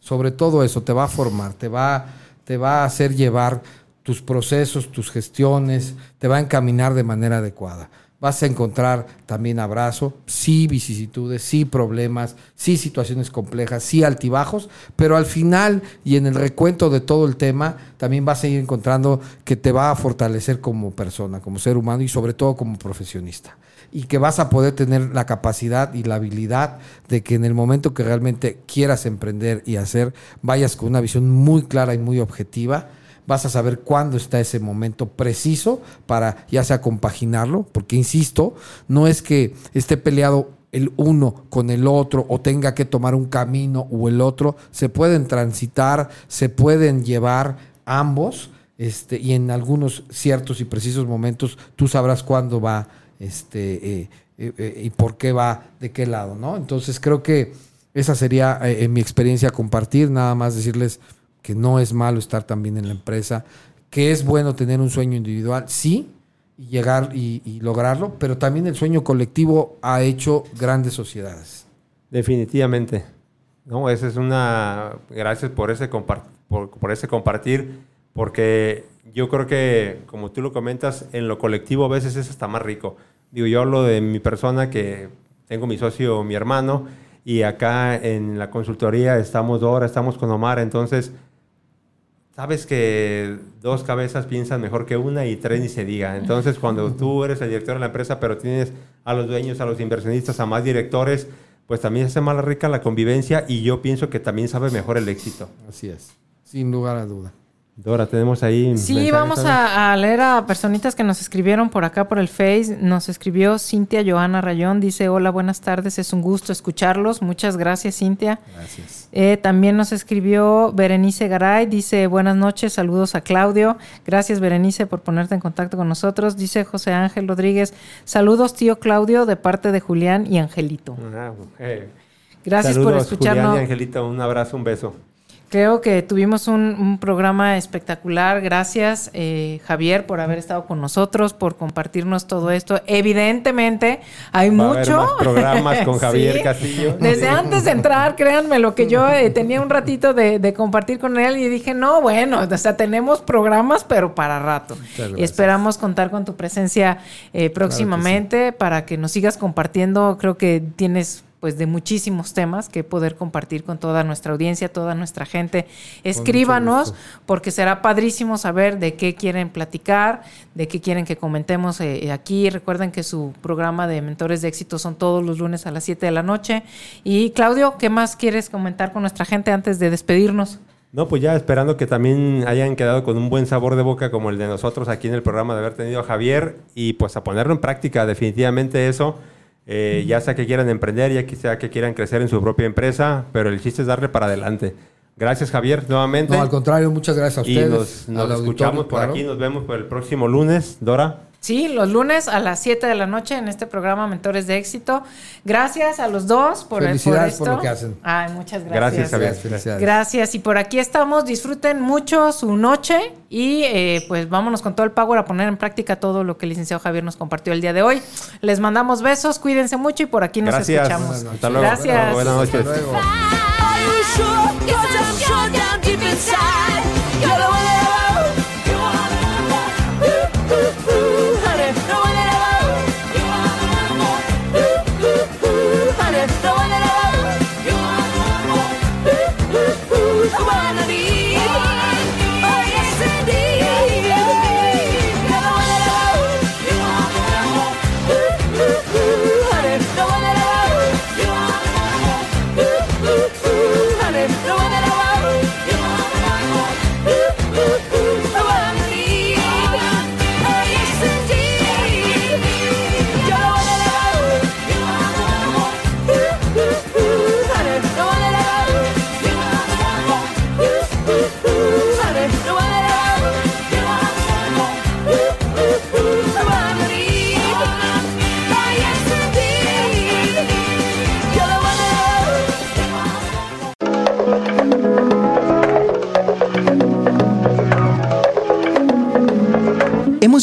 Sobre todo eso, te va a formar, te va, te va a hacer llevar tus procesos, tus gestiones, te va a encaminar de manera adecuada. Vas a encontrar también abrazo, sí vicisitudes, sí problemas, sí situaciones complejas, sí altibajos, pero al final y en el recuento de todo el tema también vas a ir encontrando que te va a fortalecer como persona, como ser humano y sobre todo como profesionista. Y que vas a poder tener la capacidad y la habilidad de que en el momento que realmente quieras emprender y hacer, vayas con una visión muy clara y muy objetiva vas a saber cuándo está ese momento preciso para ya sea compaginarlo, porque insisto, no es que esté peleado el uno con el otro o tenga que tomar un camino o el otro, se pueden transitar, se pueden llevar ambos, este, y en algunos ciertos y precisos momentos tú sabrás cuándo va este, eh, eh, eh, y por qué va, de qué lado, ¿no? Entonces creo que esa sería mi experiencia compartir, nada más decirles que no es malo estar también en la empresa, que es bueno tener un sueño individual, sí, y llegar y, lograrlo, pero también el sueño colectivo ha hecho grandes sociedades. Definitivamente. No, esa es una. Gracias por ese, compar- por, ese compartir, porque yo creo que, como tú lo comentas, en lo colectivo a veces es hasta más rico. Digo, yo hablo de mi persona, que tengo mi socio, mi hermano, y acá en la consultoría estamos Dora, estamos con Omar, entonces. Sabes que dos cabezas piensan mejor que una y tres ni se diga. Entonces, cuando tú eres el director de la empresa, pero tienes a los dueños, a los inversionistas, a más directores, pues también hace más rica la convivencia y yo pienso que también sabe mejor el éxito. Así es, sin lugar a duda. Dora, tenemos ahí. Sí, mensajes, vamos a, a leer a personitas que nos escribieron por acá por el Face. Nos escribió Cintia Joana Rayón. Dice, hola, buenas tardes. Es un gusto escucharlos. Muchas gracias, Cintia. Gracias. Eh, también nos escribió Berenice Garay. Dice, buenas noches. Saludos a Claudio. Gracias, Berenice, por ponerte en contacto con nosotros. Dice José Ángel Rodríguez. Saludos, tío Claudio, de parte de Julián y Angelito. Ah, eh, Gracias por saludos, escucharnos. Julián y Angelito, un abrazo, un beso. Creo que tuvimos un, un programa espectacular. Gracias, eh, Javier, por haber estado con nosotros, por compartirnos todo esto. Evidentemente, hay Va a haber mucho. más programas con [laughs] Javier Castillo. Desde antes de entrar, créanme, lo que yo eh, tenía un ratito de, de compartir con él y dije, no, bueno, o sea, tenemos programas, pero para rato. Y esperamos contar con tu presencia eh, próximamente para que nos sigas compartiendo. Creo que tienes pues de muchísimos temas que poder compartir con toda nuestra audiencia, toda nuestra gente. Escríbanos porque será padrísimo saber de qué quieren platicar, de qué quieren que comentemos eh, aquí. Recuerden que su programa de Mentores de Éxito son todos los lunes a las 7 de la noche. Y Claudio, ¿qué más quieres comentar con nuestra gente antes de despedirnos? No, pues ya esperando que también hayan quedado con un buen sabor de boca como el de nosotros aquí en el programa de haber tenido a Javier y pues a ponerlo en práctica definitivamente eso. Eh, ya sea que quieran emprender, ya que sea que quieran crecer en su propia empresa, pero el chiste es darle para adelante. Gracias Javier, nuevamente. No, al contrario, muchas gracias a y ustedes. nos, nos escuchamos por claro. aquí, nos vemos por el próximo lunes. Dora. Sí, los lunes a las 7 de la noche en este programa Mentores de Éxito. Gracias a los dos por, el- por Felicidades esto. por lo que hacen. Ay, muchas gracias. Gracias, Javier. Gracias, felicidades. Gracias. Y por aquí estamos. Disfruten mucho su noche y eh, pues vámonos con todo el power a poner en práctica todo lo que el licenciado Javier nos compartió el día de hoy. Les mandamos besos, cuídense mucho y por aquí nos Gracias. escuchamos. Hasta luego. Gracias. Buenas noches. Hasta luego.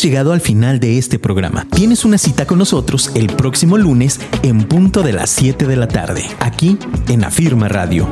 Llegado al final de este programa. Tienes una cita con nosotros el próximo lunes en punto de las 7 de la tarde, aquí en Afirma Radio.